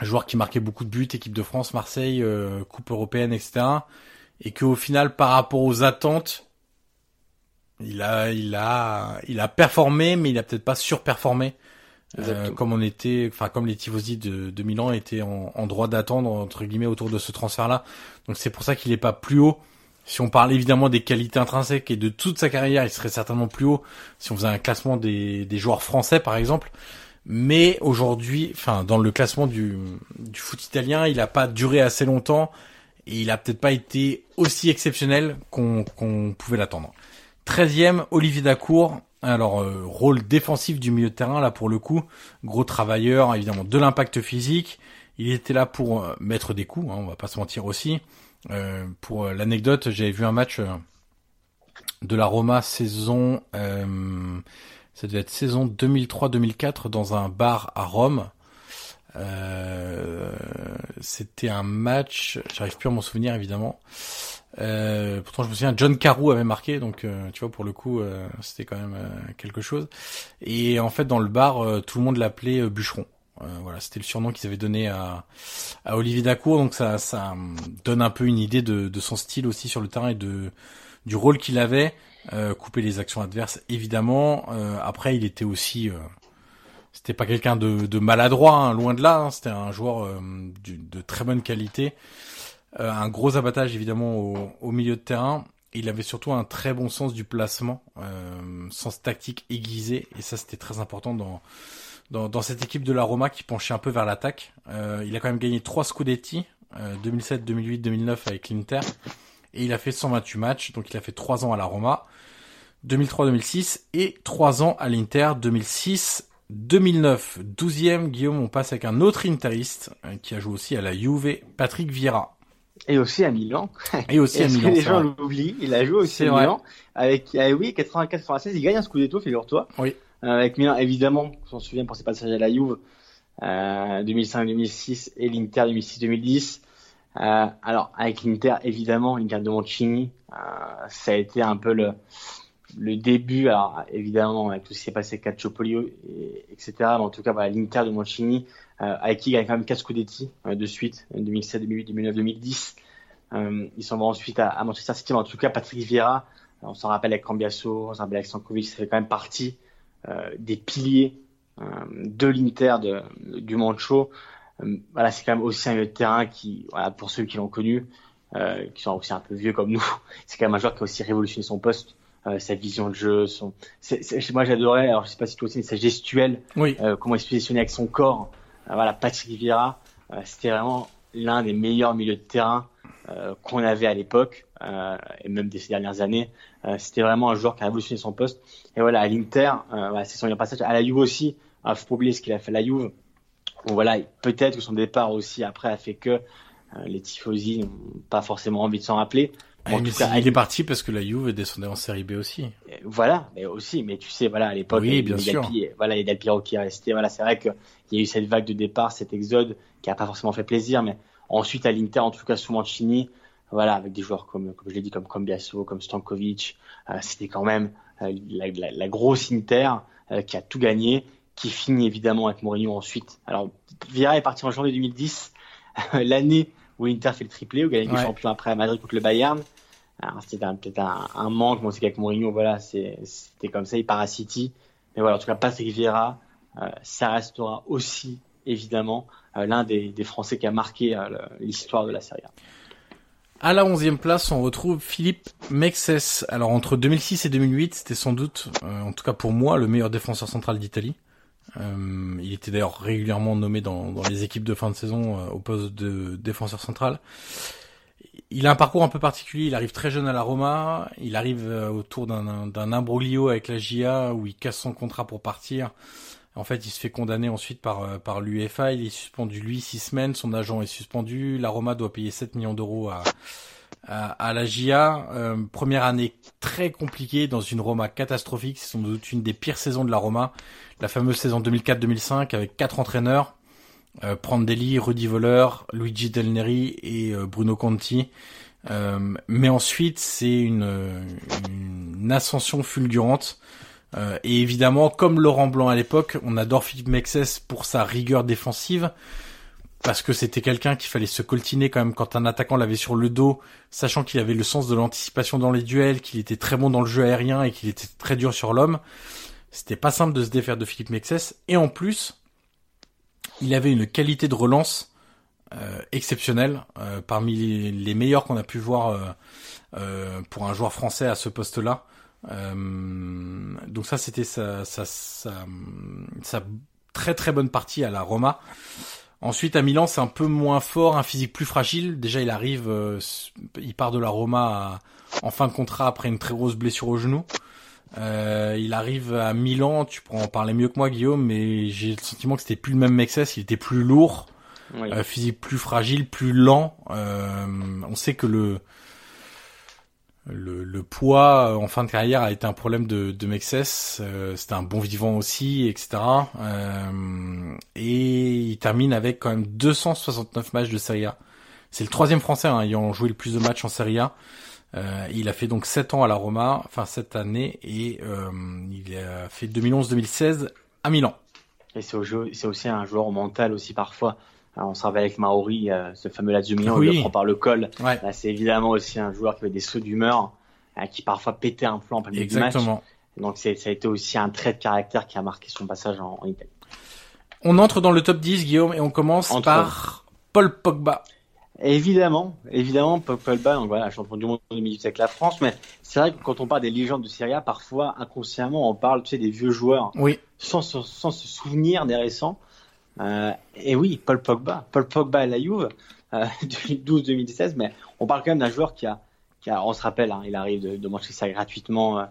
S2: joueur qui marquait beaucoup de buts, équipe de France, Marseille, Coupe européenne, etc. Et qu'au final, par rapport aux attentes, il a, il a, il a performé, mais il a peut-être pas surperformé. Euh, comme on était, enfin comme les tifosi de, de Milan étaient en, en droit d'attendre entre guillemets autour de ce transfert-là. Donc c'est pour ça qu'il est pas plus haut. Si on parle évidemment des qualités intrinsèques et de toute sa carrière, il serait certainement plus haut si on faisait un classement des, des joueurs français par exemple. Mais aujourd'hui, enfin dans le classement du, du foot italien, il a pas duré assez longtemps et il a peut-être pas été aussi exceptionnel qu'on qu'on pouvait l'attendre. 13e, Olivier Dacour. Alors, euh, rôle défensif du milieu de terrain, là pour le coup. Gros travailleur, évidemment, de l'impact physique. Il était là pour euh, mettre des coups, hein, on va pas se mentir aussi. Euh, pour l'anecdote, j'avais vu un match de la Roma saison... ça devait être saison 2003-2004 dans un bar à Rome. C'était un match, j'arrive plus à m'en souvenir évidemment. Euh, pourtant, je me souviens, John Carew avait marqué, donc euh, tu vois, pour le coup, euh, c'était quand même quelque chose. Et en fait, dans le bar, tout le monde l'appelait Bûcheron. voilà, c'était le surnom qu'ils avaient donné à, à Olivier Dacour, donc ça, ça donne un peu une idée de, de son style aussi sur le terrain et de du rôle qu'il avait. couper les actions adverses, évidemment. après, il était aussi c'était pas quelqu'un de, de, maladroit, hein, loin de là. Hein, c'était un joueur de, de très bonne qualité. Euh, un gros abattage évidemment au, milieu de terrain. Il avait surtout un très bon sens du placement, euh, sens tactique aiguisé, et ça c'était très important dans, dans, cette équipe de la Roma qui penchait un peu vers l'attaque. Euh, il a quand même gagné trois Scudetti, 2007, 2008, 2009 avec l'Inter, et il a fait 128 matchs, donc il a fait trois ans à la Roma, 2003-2006 et trois ans à l'Inter, 2006 2009, 12e, Guillaume, on passe avec un autre interiste qui a joué aussi à la Juve, Patrick Vieira.
S4: Et aussi à Milan.
S2: Et aussi à Milan.
S4: Les gens l'oublient? Il a joué aussi à
S2: vrai.
S4: Milan. Avec, ah oui, 84-96, il gagne un Scudetto, figure-toi.
S2: Oui.
S4: Euh, avec Milan, évidemment, on s'en souvient pour ses passages à la Juve, euh, 2005-2006 et l'Inter 2006-2010. Euh, alors, avec l'Inter, évidemment, l'Inter de Mancini, euh, ça a été un peu le, le début, alors évidemment avec tout ce qui s'est passé avec Calciopoli, et, etc. Mais en tout cas, voilà, l'Inter de Mancini, euh, avec qui il gagne quand même 4 Scudetti euh, de suite, 2007, 2008, 2009, 2010. Euh, ils s'en vont ensuite à, à, Manchester City. Mais en tout cas, Patrick Vieira, euh, on s'en rappelle avec Cambiasso, on s'en rappelle avec Sankovic, ça fait quand même partie des piliers de l'Inter du Mancho. voilà, c'est quand même aussi un terrain qui, voilà, pour ceux qui l'ont connu, qui sont aussi un peu vieux comme nous, c'est quand même un joueur qui a aussi révolutionné son poste. Euh, sa vision de jeu, son, moi j'adorais, alors je sais pas si toi aussi, mais sa gestuelle,
S2: oui.
S4: euh, comment il se positionnait avec son corps. Euh, voilà, Patrick Vieira, c'était vraiment l'un des meilleurs milieux de terrain qu'on avait à l'époque, et même des ces dernières années. c'était vraiment un joueur qui a révolutionné son poste. Et voilà, à l'Inter, voilà, c'est son passage. À la Juve aussi, il faut oublier ce qu'il a fait à la Juve. Bon, voilà, peut-être que son départ aussi après a fait que les tifosi n'ont pas forcément envie de s'en rappeler.
S2: Bon, mais cas, il est parti parce que la Juve descendait en série B aussi.
S4: Voilà, mais aussi, mais tu sais, voilà, à l'époque,
S2: oui, bien
S4: il
S2: sûr.
S4: Voilà, a Del Piero qui est resté. Voilà, c'est vrai qu'il y a eu cette vague de départ, cet exode qui a pas forcément fait plaisir, mais ensuite à l'Inter, en tout cas sous Mancini, voilà, avec des joueurs comme, comme je l'ai dit, comme Cambiasso, comme Stankovic, euh, c'était quand même euh, la, la, la, grosse Inter euh, qui a tout gagné, qui finit évidemment avec Mourinho ensuite. Alors, Vieira est parti en janvier 2010, l'année où l'Inter fait le triplé, où gagne ouais. le champion après à Madrid contre le Bayern. C'était peut-être un, manque, moi c'est qu'avec Mourinho, voilà, c'était comme ça, il part. Mais voilà, en tout cas, Patrick Vieira, euh, ça restera aussi, évidemment, euh, l'un des, Français qui a marqué euh, l'histoire de la Serie A.
S2: À la onzième place, on retrouve Philippe Mexes. Alors entre 2006 et 2008, c'était sans doute, euh, en tout cas pour moi, le meilleur défenseur central d'Italie. Il était d'ailleurs régulièrement nommé dans, les équipes de fin de saison au poste de défenseur central. Il a un parcours un peu particulier. Il arrive très jeune à la Roma. Il arrive euh, autour d'un imbroglio avec la GIA où il casse son contrat pour partir. En fait, il se fait condamner ensuite par par l'UEFA. Il est suspendu lui six semaines. Son agent est suspendu. La Roma doit payer 7 millions d'euros à, à, à la GIA. Euh, première année très compliquée dans une Roma catastrophique. C'est sans doute une des pires saisons de la Roma. La fameuse saison 2004-2005 avec quatre entraîneurs. Euh, Prandelli, Rudy Voller, Luigi Del Neri et euh, Bruno Conti. Euh, mais ensuite, c'est une, une, ascension fulgurante. Et évidemment, comme Laurent Blanc à l'époque, on adore Philippe Mexès pour sa rigueur défensive. Parce que c'était quelqu'un qu'il fallait se coltiner quand même quand un attaquant l'avait sur le dos, sachant qu'il avait le sens de l'anticipation dans les duels, qu'il était très bon dans le jeu aérien et qu'il était très dur sur l'homme. C'était pas simple de se défaire de Philippe Mexès. Et en plus, il avait une qualité de relance euh, exceptionnelle, euh, parmi les, meilleurs qu'on a pu voir euh, pour un joueur français à ce poste-là. Donc ça, c'était sa, très très bonne partie à la Roma. Ensuite, à Milan, c'est un peu moins fort, un physique plus fragile. Déjà, il arrive, il part de la Roma en fin de contrat après une très grosse blessure au genou. Euh, il arrive à Milan, tu pourras en parler mieux que moi Guillaume, mais j'ai le sentiment que c'était plus le même Mexès, il était plus lourd, oui. euh, physique plus fragile, plus lent. Euh, on sait que le, le, le poids en fin de carrière a été un problème de, de Mexès, euh, c'était un bon vivant aussi, etc. Euh, et il termine avec quand même 269 matchs de Serie A. C'est le troisième Français hein, ayant joué le plus de matchs en Serie A. Euh, il a fait donc 7 ans à la Roma, enfin cette année, et euh, il a fait 2011-2016 à Milan.
S4: Et c'est aussi un joueur mental aussi parfois. Alors, on se rappelle avec Maori, euh, ce fameux Lazio Milan, oui. il le prend par le col.
S2: Ouais.
S4: Là, c'est évidemment aussi un joueur qui avait des sauts d'humeur, qui parfois pétait un plan en plein du match. Donc ça a été aussi un trait de caractère qui a marqué son passage en, en Italie.
S2: On entre dans le top 10, Guillaume, et on commence entre par Paul Pogba.
S4: Évidemment, évidemment, Pogba, donc voilà, champion du monde en 2018 avec la France, mais c'est vrai que quand on parle des légendes de Serie A, parfois, inconsciemment, on parle, tu sais, des vieux joueurs.
S2: Oui.
S4: Sans, sans se souvenir des récents. Euh, et oui, Paul Pogba. Paul Pogba à la Juve, euh, 2012-2016, mais on parle quand même d'un joueur qui a, qui a, on se rappelle, hein, il arrive de, de manger ça gratuitement, euh,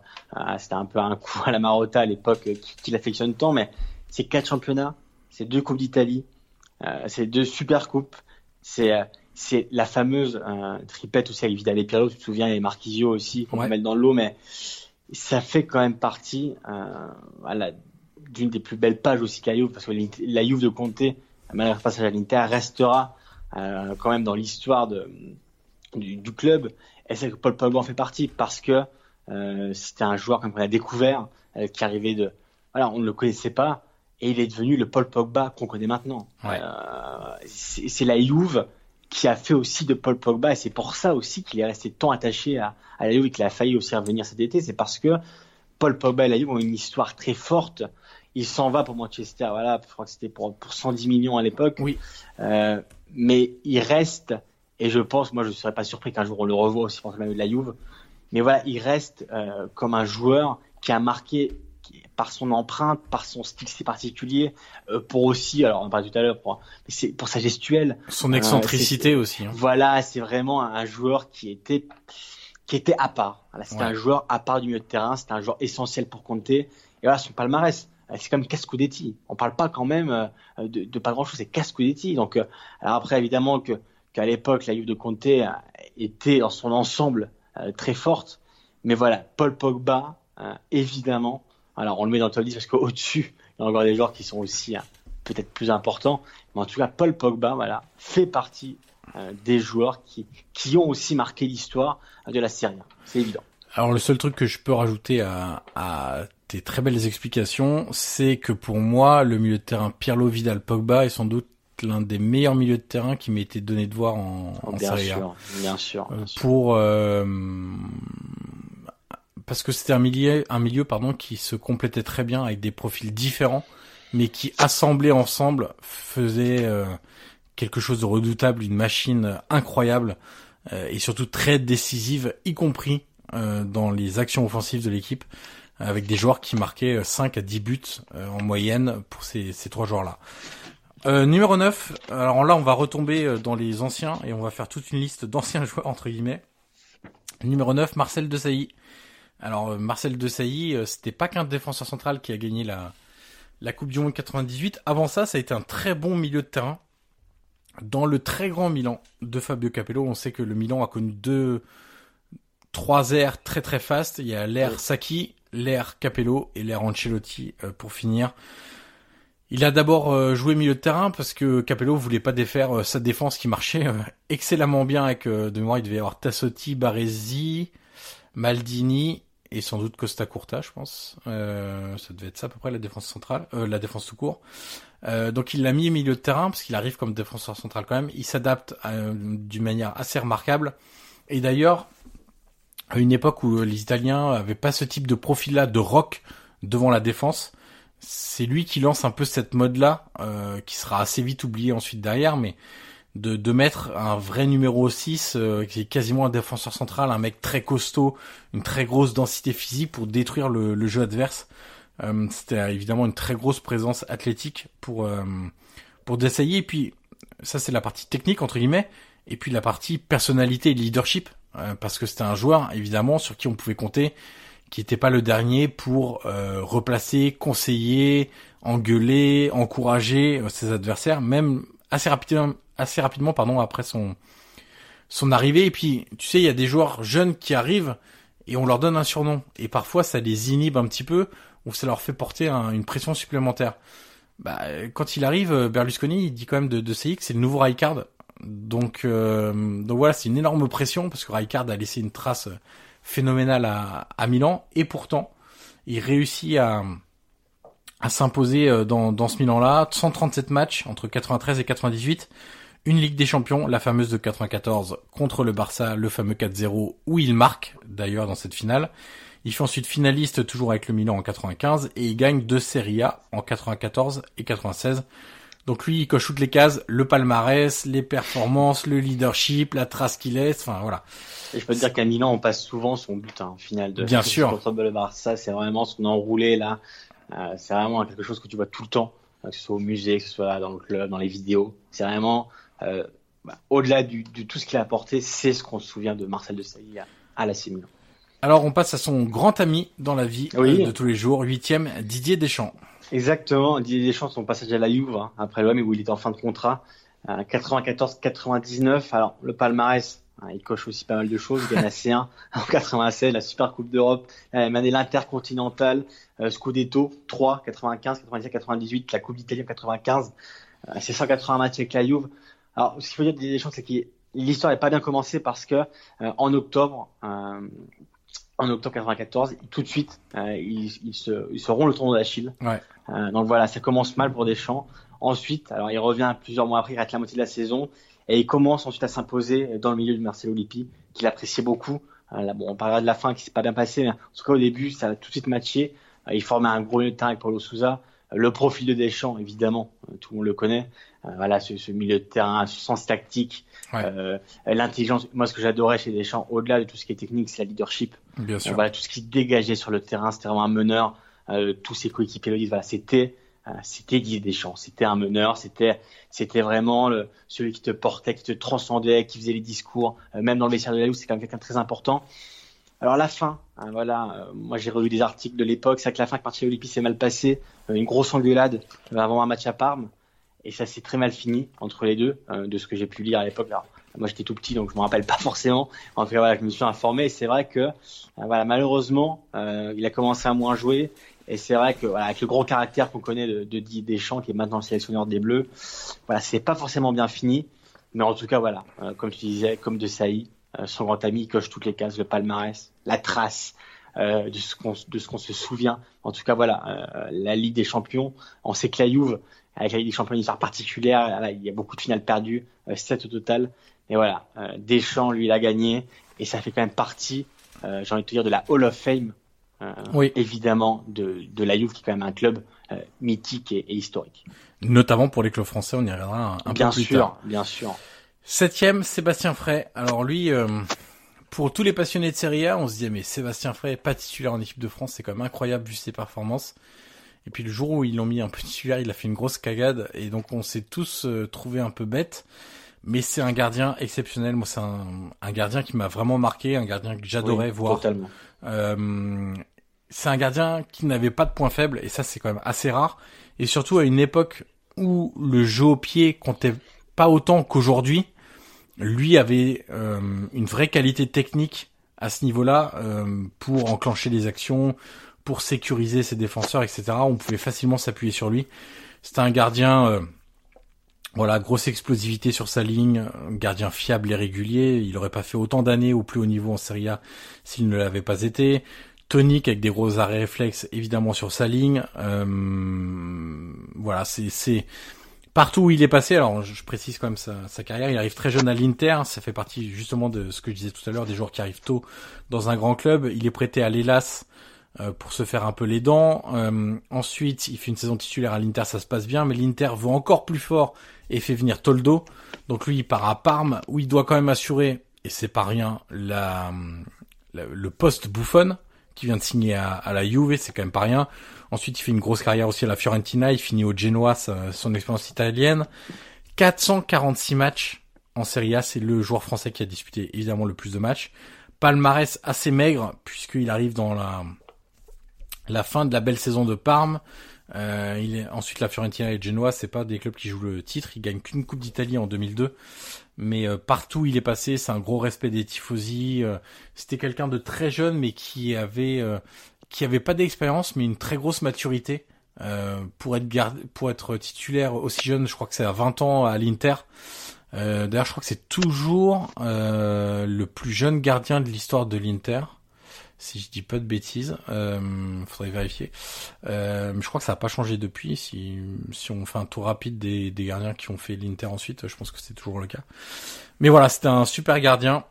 S4: c'était un peu un coup à la Marotta à l'époque, qui, qui affectionne tant, mais c'est quatre championnats, c'est deux Coupes d'Italie, euh, c'est deux Super Coupes, c'est c'est la fameuse euh, tripette aussi avec Vidal et Pirlo, tu te souviens, et Marquisio aussi, qu'on ouais. peut mettre dans l'eau, mais ça fait quand même partie euh, voilà, d'une des plus belles pages aussi Juve, parce que la Juve de Conte, malgré le passage à l'Inter, restera euh, quand même dans l'histoire de, du, du, club, et c'est que Paul Pogba en fait partie, parce que C'était un joueur qu'on a découvert, qui arrivait de, voilà, on ne le connaissait pas, et il est devenu le Paul Pogba qu'on connaît maintenant. c'est la Juve qui a fait aussi de Paul Pogba, et c'est pour ça aussi qu'il est resté tant attaché à, à la Juve et qu'il a failli aussi revenir cet été. C'est parce que Paul Pogba et la Juve ont une histoire très forte. Il s'en va pour Manchester, voilà, je crois que c'était pour, pour 110 millions à l'époque.
S2: Oui.
S4: Euh, mais il reste, et je pense, moi je ne serais pas surpris qu'un jour on le revoie aussi pour de la Juve. Mais voilà, il reste euh, comme un joueur qui a marqué par son empreinte, par son style si particulier, euh, pour aussi, alors on en parlait tout à l'heure, pour, c'est pour sa gestuelle.
S2: Son excentricité aussi. Hein.
S4: Voilà, c'est vraiment un joueur qui était qui était à part. Voilà, c'était un joueur à part du milieu de terrain, c'était un joueur essentiel pour compter. Et voilà, son palmarès, euh, c'est comme Cascudetti. On parle pas quand même euh, de, de pas grand chose, c'est Cascudetti. Donc, alors après, évidemment que qu'à l'époque, la Juve de Conte était dans son ensemble très forte. Mais voilà, Paul Pogba, évidemment, alors on le met dans le top 10 parce qu'au-dessus, il y a encore des joueurs qui sont aussi hein, peut-être plus importants. Mais en tout cas, Paul Pogba, voilà, fait partie euh, des joueurs qui, qui ont aussi marqué l'histoire de la Serie C'est évident.
S2: Alors le seul truc que je peux rajouter à, à tes très belles explications, c'est que pour moi, le milieu de terrain Pirlo Vidal Pogba est sans doute l'un des meilleurs milieux de terrain qui m'a été donné de voir en,
S4: en bien Serie A. Sûr, bien sûr,
S2: bien sûr. Pour euh, parce que c'était un milieu, un milieu pardon, qui se complétait très bien avec des profils différents, mais qui assemblés ensemble faisait euh, quelque chose de redoutable, une machine incroyable euh, et surtout très décisive, y compris euh, dans les actions offensives de l'équipe, avec des joueurs qui marquaient 5 à 10 buts en moyenne pour ces, ces trois joueurs-là. numéro 9, alors là on va retomber dans les anciens et on va faire toute une liste d'anciens joueurs entre guillemets. Numéro 9, Marcel Desailly. Alors euh, Marcel Desailly, euh, c'était pas qu'un défenseur central qui a gagné la, la Coupe du Monde 98. Avant ça, ça a été un très bon milieu de terrain. Dans le très grand Milan de Fabio Capello, on sait que le Milan a connu deux, trois airs très très fastes. Il y a l'ère Sacchi, l'ère Capello et l'ère Ancelotti euh, pour finir. Il a d'abord joué milieu de terrain parce que Capello voulait pas défaire sa défense qui marchait excellemment bien avec de mémoire il devait y avoir Tassotti, Baresi, Maldini et sans doute Costa Curta, je pense. Euh, ça devait être ça à peu près la défense centrale, euh, la défense tout court. Euh, donc il l'a mis au milieu de terrain parce qu'il arrive comme défenseur central quand même. Il s'adapte euh, d'une manière assez remarquable. Et d'ailleurs, à une époque où les Italiens avaient pas ce type de profil-là de rock devant la défense, c'est lui qui lance un peu cette mode-là, euh, qui sera assez vite oublié ensuite derrière, mais de, de mettre un vrai numéro 6 euh, qui est quasiment un défenseur central, un mec très costaud, une très grosse densité physique pour détruire le, le jeu adverse. Euh, C'était évidemment une très grosse présence athlétique pour euh, pour d'essayer. Et puis ça c'est la partie technique entre guillemets, et puis la partie personnalité et leadership euh, parce que c'était un joueur évidemment sur qui on pouvait compter, qui n'était pas le dernier pour replacer, conseiller, engueuler, encourager ses adversaires, même assez rapidement assez rapidement pardon après son son arrivée et puis tu sais il y a des joueurs jeunes qui arrivent et on leur donne un surnom et parfois ça les inhibe un petit peu ou ça leur fait porter une pression supplémentaire. Bah, quand il arrive, Berlusconi, il dit quand même de, de CX, c'est le nouveau Rijkaard. Donc, euh, donc voilà, c'est une énorme pression parce que Rijkaard a laissé une trace phénoménale à, à Milan et pourtant, il réussit à, à s'imposer euh, dans, dans ce Milan-là. 137 matchs entre 93 et 98 une Ligue des Champions, la fameuse de 94 contre le Barça, le fameux 4-0 où il marque d'ailleurs dans cette finale. Il fait ensuite finaliste toujours avec le Milan en 95 et il gagne deux Serie A en 94 et 96. Donc lui, il coche toutes les cases, le palmarès, les performances, le leadership, la trace qu'il laisse, enfin voilà.
S4: Et je peux te dire qu'à Milan, on passe souvent son but en finale de
S2: Bien sûr.
S4: contre le Barça. C'est vraiment son enroulé là. Euh, c'est vraiment quelque chose que tu vois tout le temps, que ce soit au musée, que ce soit dans le club, dans les vidéos. C'est vraiment euh, bah, au-delà de tout ce qu'il a apporté, c'est ce qu'on se souvient de Marcel de Sailly à, à la Milan.
S2: Alors on passe à son grand ami dans la vie euh, de tous les jours, huitième, Didier Deschamps.
S4: Exactement, Didier Deschamps, son passage à la Juve, hein, après l'OM où il était en fin de contrat, 94-99. Alors le palmarès, hein, il coche aussi pas mal de choses. Il gagne la C1 en 96, la Super Coupe d'Europe, la même année l'Intercontinental, euh, Scudetto 3, 95, 97, 98, la Coupe d'Italie 95. Euh, c'est 180 matchs avec la Juve. Alors, ce qu'il faut dire de Didier Deschamps, c'est que l'histoire n'est pas bien commencée parce que euh, en octobre, euh, en octobre 94, tout de suite, euh, ils, ils, se, ils se rompt le tendon d'Achille.
S2: Ouais.
S4: Euh, donc voilà, ça commence mal pour Deschamps. Ensuite, alors il revient plusieurs mois après, il rate la moitié de la saison et il commence ensuite à s'imposer dans le milieu de Marcelo Lippi, qu'il appréciait beaucoup. Euh, là, bon, on parlera de la fin qui s'est pas bien passé, mais en tout cas au début, ça a tout de suite matché. Il formait un gros milieu de terrain avec Paulo Souza. Le profil de Deschamps, évidemment, euh, tout le monde le connaît. Euh, voilà, ce, ce, milieu de terrain, ce sens tactique,
S2: Ouais.
S4: euh, l'intelligence. Moi, ce que j'adorais chez Deschamps, au-delà de tout ce qui est technique, c'est la leadership.
S2: Bien sûr.
S4: voilà, tout ce qui dégageait sur le terrain, c'était vraiment un meneur. Tous ses coéquipiers le disent. Voilà, c'était, c'était Didier Deschamps. C'était un meneur. C'était, c'était vraiment le, celui qui te portait, qui te transcendait, qui faisait les discours. Même dans le vestiaire de la Loue, c'est quand même quelqu'un de très important. Alors la fin, hein, voilà, euh, moi j'ai relu des articles de l'époque, c'est que la fin que Marcello Lippi s'est mal passé, euh, une grosse engueulade avant un match à Parme, et ça s'est très mal fini entre les deux, euh, de ce que j'ai pu lire à l'époque. Alors, moi j'étais tout petit donc je me rappelle pas forcément. En tout cas voilà, je me suis informé et c'est vrai que euh, voilà malheureusement euh, il a commencé à moins jouer et c'est vrai que voilà, avec le gros caractère qu'on connaît de, de Didier Deschamps qui est maintenant le sélectionneur des Bleus, voilà c'est pas forcément bien fini. Mais en tout cas voilà, comme tu disais, comme de euh, son grand ami coche toutes les cases, le palmarès, la trace. euh, de ce qu'on qu'on se souvient. En tout cas, voilà, euh, la Ligue des Champions. On sait que la Juve, avec la Ligue des Champions, une histoire particulière. Là, il y a beaucoup de finales perdues, euh, 7 au total. Et voilà, euh, Deschamps, lui, il a gagné. Et ça fait quand même partie, euh, j'ai envie de te dire, de la Hall of Fame, euh,
S2: Oui.
S4: évidemment, de, de la Juve, qui est quand même un club euh, mythique et, et historique.
S2: Notamment pour les clubs français, on y reviendra un, un
S4: bien
S2: peu plus
S4: sûr,
S2: tard.
S4: bien sûr.
S2: Septième, Sébastien Frey. Alors lui, euh, pour tous les passionnés de Serie A, on se disait mais Sébastien Frey pas titulaire en équipe de France, c'est quand même incroyable vu ses performances. Et puis le jour où ils l'ont mis un peu titulaire, il a fait une grosse cagade et donc on s'est tous euh, trouvé un peu bêtes. Mais c'est un gardien exceptionnel. Moi, c'est un, un gardien qui m'a vraiment marqué, un gardien que j'adorais
S4: Oui,
S2: voir.
S4: Totalement.
S2: Euh, c'est un gardien qui n'avait pas de point faible et ça c'est quand même assez rare. Et surtout à une époque où le jeu au pied comptait pas autant qu'aujourd'hui, lui avait euh, une vraie qualité technique à ce niveau-là euh, pour enclencher les actions, pour sécuriser ses défenseurs, etc. On pouvait facilement s'appuyer sur lui. C'était un gardien, euh, voilà, grosse explosivité sur sa ligne, gardien fiable et régulier. Il aurait pas fait autant d'années au plus haut niveau en Serie A s'il ne l'avait pas été. Tonique avec des gros arrêts réflexes évidemment sur sa ligne. Voilà, c'est partout où il est passé. Alors je, précise quand même sa, carrière. Il arrive très jeune à l'Inter. Ça fait partie justement de ce que je disais tout à l'heure des joueurs qui arrivent tôt dans un grand club. Il est prêté à l'Elas euh, pour se faire un peu les dents. Euh, ensuite, il fait une saison titulaire à l'Inter, ça se passe bien, mais l'Inter veut encore plus fort et fait venir Toldo. Donc lui, il part à Parme où il doit quand même assurer, et c'est pas rien, le poste bouffonne qui vient de signer à, la Juve, c'est quand même pas rien. Ensuite, il fait une grosse carrière aussi à la Fiorentina, il finit au Genoa, son expérience italienne. 446 matchs en Serie A, c'est le joueur français qui a disputé évidemment le plus de matchs. Palmarès assez maigre puisqu'il arrive dans la fin de la belle saison de Parme. Euh, ensuite la Fiorentina et Genoa, c'est pas des clubs qui jouent le titre. Il gagne qu'une Coupe d'Italie en 2002, mais euh, partout il est passé, c'est un gros respect des tifosi. euh, C'était quelqu'un de très jeune, mais qui avait euh, qui avait pas d'expérience, mais une très grosse maturité euh, pour être garde, pour être titulaire aussi jeune. Je crois que c'est à 20 ans à l'Inter. Euh, D'ailleurs, je crois que c'est toujours euh, le plus jeune gardien de l'histoire de l'Inter si je dis pas de bêtises, euh, faudrait vérifier. Euh, je crois que ça n'a pas changé depuis. Si, si on fait un tour rapide des, des gardiens qui ont fait l'Inter ensuite, je pense que c'est toujours le cas. Mais voilà, c'était un super gardien,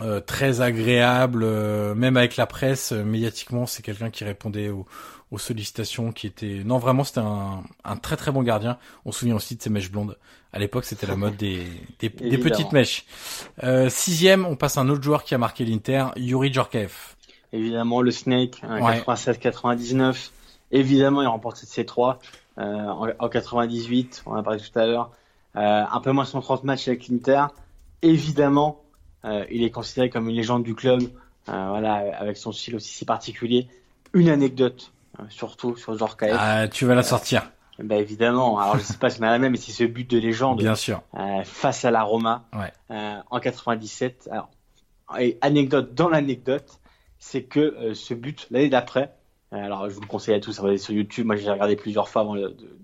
S2: euh, très agréable, euh, même avec la presse, euh, médiatiquement, c'est quelqu'un qui répondait aux, aux sollicitations, qui était... Non, vraiment, c'était un, un très très bon gardien. On se souvient aussi de ses mèches blondes. À l'époque, c'était la mode des, des, petites mèches. Euh, sixième, on passe à un autre joueur qui a marqué l'Inter, Yuri Djorkaeff.
S4: Évidemment, le Snake, hein,
S2: Ouais.
S4: 96-99. Évidemment, il remporte cette C3 euh, en, en 98, on en a parlé tout à l'heure. Euh, un peu moins de 130 matchs avec l'Inter. Évidemment, il est considéré comme une légende du club, voilà, avec son style aussi si particulier. Une anecdote, surtout sur Djorkaeff.
S2: Ah, tu vas la sortir,
S4: Bah évidemment, alors je sais pas si on a la même, mais c'est ce but de légende
S2: bien sûr.
S4: euh, face à la Roma
S2: Ouais.
S4: euh, en 97. Alors, et anecdote dans l'anecdote, c'est que euh, ce but l'année d'après, euh, alors je vous le conseille à tous, ça va aller sur YouTube. Moi j'ai regardé plusieurs fois avant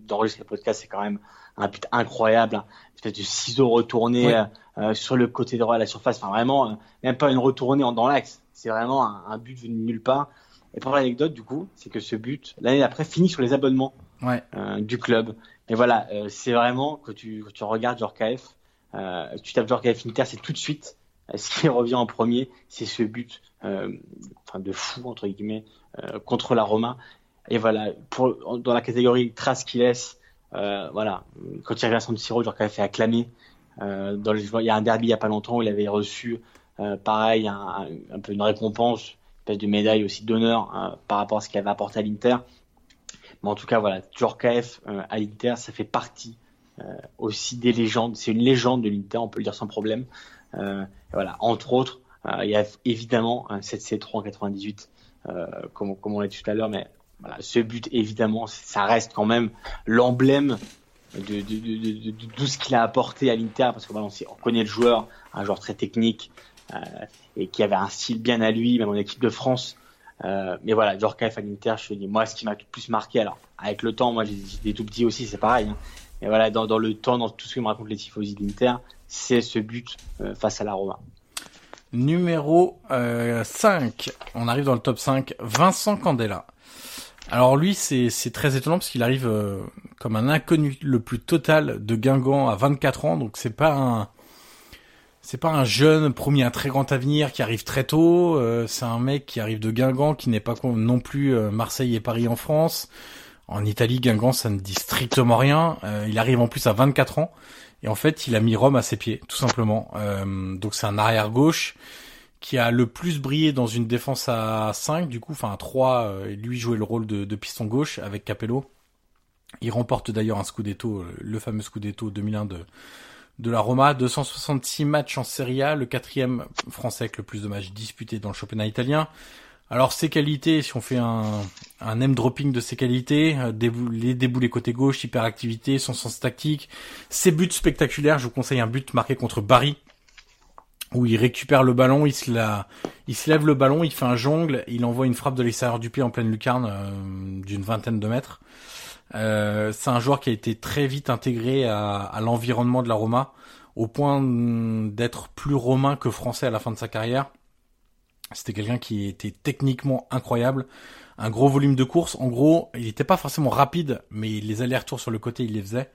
S4: d'enregistrer le podcast. C'est quand même un but incroyable, hein. une espèce de ciseau retourné euh, euh, sur le côté droit de la surface. Enfin vraiment, euh, même pas une retournée en- dans l'axe. c'est vraiment un, but venu de nulle part. Et pour l'anecdote, du coup, c'est que ce but, l'année d'après, finit sur les abonnements du club. Et voilà, c'est vraiment, quand tu, regardes KF, tu tapes KF Inter, c'est tout de suite ce qui revient en premier, c'est ce but enfin de fou, entre guillemets, contre la Roma. Et voilà, pour, dans la catégorie trace qu'il laisse, euh, voilà, quand il revient à San Siro, genre a fait acclamer. Euh, dans il y a un derby il y a pas longtemps où il avait reçu, euh, pareil, un, un, peu une récompense, espèce de médaille aussi d'honneur hein, par rapport à ce qu'il avait apporté à l'Inter. Mais en tout cas, voilà, Djorkaeff euh, à l'Inter, ça fait partie euh, aussi des légendes. C'est une légende de l'Inter, on peut le dire sans problème. voilà, entre autres, il y a évidemment un 7C3 en 98, comme, comme on l'a dit tout à l'heure, mais voilà, ce but, évidemment, ça reste quand même l'emblème de, tout ce qu'il a apporté à l'Inter, parce que voilà, on, connaît le joueur, un joueur très technique, euh, et qui avait un style bien à lui, même en équipe de France. Euh, mais voilà, Djorkaeff à l'Inter, je dis, moi, ce qui m'a le plus marqué, alors, avec le temps, moi, j'ai des tout petits aussi, c'est pareil. Hein. Mais voilà, dans, le temps, dans tout ce que me racontent les tifosi d'Inter, c'est ce but euh, face à la Roma.
S2: Numéro euh, 5, on arrive dans le top 5, Vincent Candela. Alors lui, c'est très étonnant parce qu'il arrive euh, comme un inconnu le plus total de Guingamp à 24 ans, donc c'est pas un c'est pas un jeune promis un très grand avenir qui arrive très tôt. Euh, c'est un mec qui arrive de Guingamp, qui n'est pas non plus euh, Marseille et Paris en France. En Italie, Guingamp, ça ne dit strictement rien. il arrive en plus à 24 ans. Et en fait, il a mis Rome à ses pieds, tout simplement. donc c'est un arrière gauche qui a le plus brillé dans une défense à 5, du coup, enfin à 3, euh, lui jouait le rôle de, de, piston gauche avec Capello. Il remporte d'ailleurs un Scudetto, euh, le fameux Scudetto 2001 de, de la Roma, 266 matchs en Serie A, le quatrième français avec le plus de matchs disputés dans le championnat italien. Alors ses qualités, si on fait un, un name dropping de ses qualités, euh, les déboulés côté gauche, hyperactivité, son sens tactique, ses buts spectaculaires, je vous conseille un but marqué contre Bari où il récupère le ballon, il se, la, il se lève le ballon, il fait un jongle, il envoie une frappe de l'extérieur du pied en pleine lucarne euh, d'une vingtaine de mètres. Euh, c'est un joueur qui a été très vite intégré à, l'environnement de la Roma, au point d'être plus romain que français à la fin de sa carrière. C'était quelqu'un qui était techniquement incroyable, un gros volume de course. En gros, il n'était pas forcément rapide, mais les allers-retours sur le côté, il les faisait.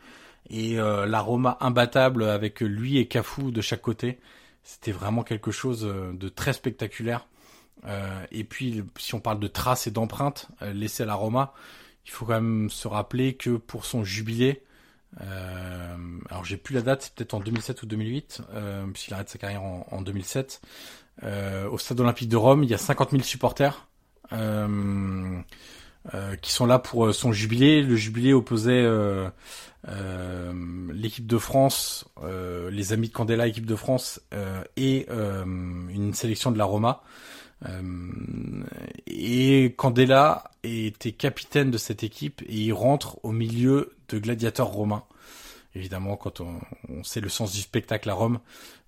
S2: Et euh, la Roma imbattable avec lui et Cafu de chaque côté. C'était vraiment quelque chose euh, de très spectaculaire. Euh, et puis, si on parle de traces et d'empreintes euh, laissées à la Roma, il faut quand même se rappeler que pour son jubilé, euh, alors j'ai plus la date, c'est peut-être en 2007 ou 2008, euh, puisqu'il arrête sa carrière en, en 2007. Euh, au stade olympique de Rome, il y a 50 000 supporters euh, qui sont là pour son jubilé. Le jubilé opposait euh, l'équipe de France, euh, les amis de Candela, équipe de France, euh, et une sélection de la Roma. Et Candela était capitaine de cette équipe et il rentre au milieu de gladiateurs romains. Évidemment, quand on, sait le sens du spectacle à Rome,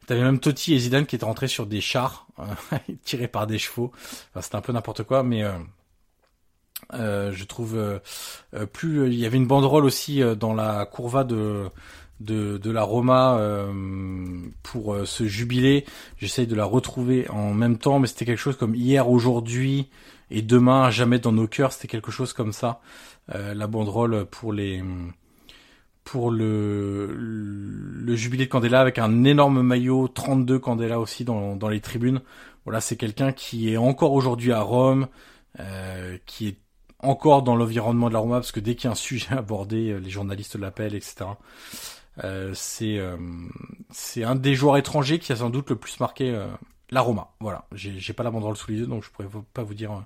S2: T'avais même Totti et Zidane qui étaient rentrés sur des chars tirés par des chevaux. C'était un peu n'importe quoi, mais euh, je trouve euh, euh, plus il y avait une banderole aussi dans la courva de de, la Roma pour ce jubilé. J'essaye de la retrouver en même temps, mais c'était quelque chose comme hier, aujourd'hui et demain, jamais dans nos cœurs. C'était quelque chose comme ça. la banderole pour les pour le, le jubilé de Candela avec un énorme maillot 32 Candela aussi dans, dans les tribunes. Voilà, c'est quelqu'un qui est encore aujourd'hui à Rome, euh, qui est encore dans l'environnement de la Roma, parce que dès qu'il y a un sujet abordé, euh, les journalistes l'appellent, etc. Euh, c'est euh, c'est un des joueurs étrangers qui a sans doute le plus marqué euh, la Roma. Voilà, j'ai pas la banderole sous les yeux, donc je pourrais pas vous dire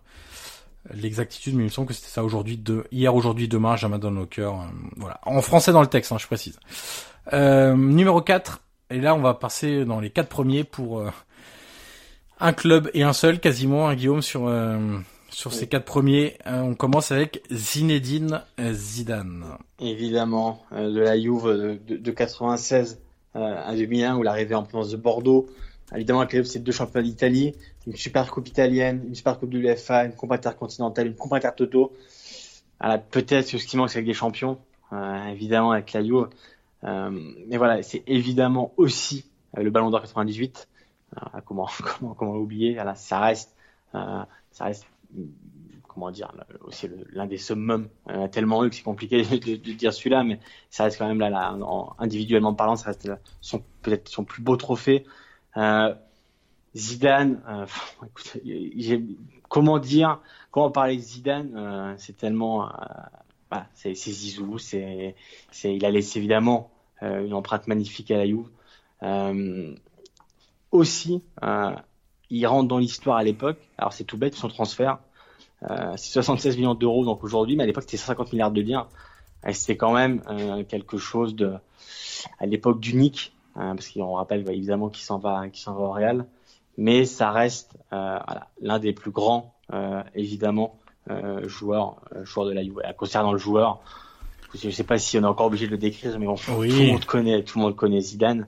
S2: l'exactitude, mais il me semble que c'était ça aujourd'hui, de hier, aujourd'hui, demain, jamais dans nos cœurs. voilà, en français dans le texte, hein, je précise. numéro 4, et là on va passer dans les quatre premiers pour un club et un seul, quasiment, un Guillaume sur sur ces quatre premiers, euh, on commence avec Zinedine Zidane.
S4: Évidemment, euh, de la Juve de, de, 96 euh, à 2001 où l'arrivée en province de Bordeaux. Évidemment, avec c'est deux championnats d'Italie, une super coupe italienne, une super coupe de l'UEFA, une coupe intercontinentale, une coupe intertoto. Peut-être ce qui manque, c'est avec des champions, évidemment avec la Juve. mais voilà, c'est évidemment aussi le Ballon d'Or 98. comment, comment, comment l'oublier? Voilà, ça reste ça reste comment dire, aussi l'un des summums, tellement eux que c'est compliqué de, dire celui-là, mais ça reste quand même là, individuellement parlant, ça reste peut-être son plus beau trophée. Euh, Zidane, euh, comment dire, comment parler de Zidane, euh, c'est tellement, voilà, c'est Zizou, c'est, il a laissé évidemment une empreinte magnifique à la Juve. aussi, il rentre dans l'histoire à l'époque. Alors c'est tout bête son transfert, c'est 76 millions d'euros donc aujourd'hui, mais à l'époque c'était 150 milliards de liens. C'était quand même quelque chose de, à l'époque d'unique, hein, parce qu'on rappelle bah, évidemment qu'il s'en va, qu'il s'en va au Real mais ça reste euh, l'un des plus grands, euh, évidemment, euh, joueurs, joueurs de la Juve. Concernant le joueur, je ne sais pas si on est encore obligé de le décrire, mais bon, tout le monde connaît, tout le monde connaît Zidane.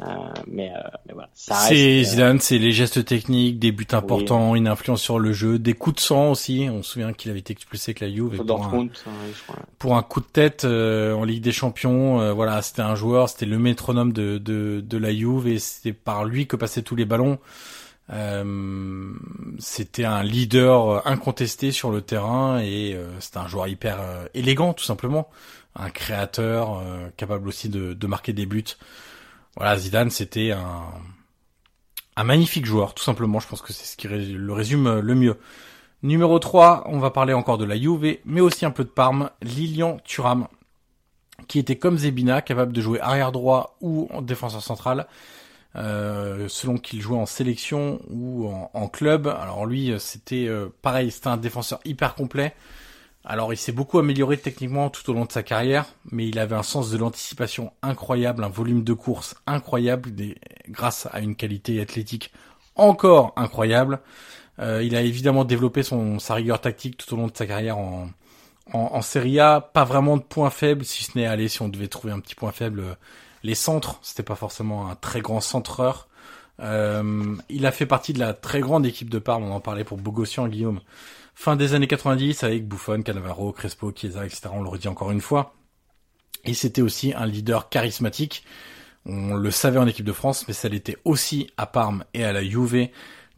S4: Euh, mais, euh, mais, voilà,
S2: C'est Zidane, c'est les gestes techniques, des buts importants, une influence sur le jeu, des coups de sang aussi. On se souvient qu'il avait été expulsé avec la Juve. Pour un, pour un coup de tête en Ligue des Champions, voilà, c'était un joueur, c'était le métronome de, de, de la Juve et c'était par lui que passaient tous les ballons. Euh, c'était un leader incontesté sur le terrain et euh, c'était un joueur hyper euh, élégant tout simplement, un créateur capable aussi de, de, marquer des buts. Voilà, Zidane c'était un, magnifique joueur tout simplement, je pense que c'est ce qui le résume le mieux. Numéro 3, on va parler encore de la Juve, mais aussi un peu de Parme, Lilian Thuram, qui était comme Zebina, capable de jouer arrière droit ou en défenseur central. Euh, selon qu'il jouait en sélection ou en, club. Alors lui, c'était euh, pareil, c'était un défenseur hyper complet. Alors il s'est beaucoup amélioré techniquement tout au long de sa carrière, mais il avait un sens de l'anticipation incroyable, un volume de course incroyable, grâce à une qualité athlétique encore incroyable. Euh, il a évidemment développé son, sa rigueur tactique tout au long de sa carrière en, en, en Serie A. Pas vraiment de points faibles, si ce n'est aller si on devait trouver un petit point faible les centres, c'était pas forcément un très grand centreur. Euh, il a fait partie de la très grande équipe de Parme, on en parlait pour Bogossian, Guillaume. Fin des années 90 avec Buffon, Cannavaro, Crespo, Chiesa, etc. On le redit encore une fois. Et c'était aussi un leader charismatique. On le savait en équipe de France, mais ça l'était aussi à Parme et à la Juve.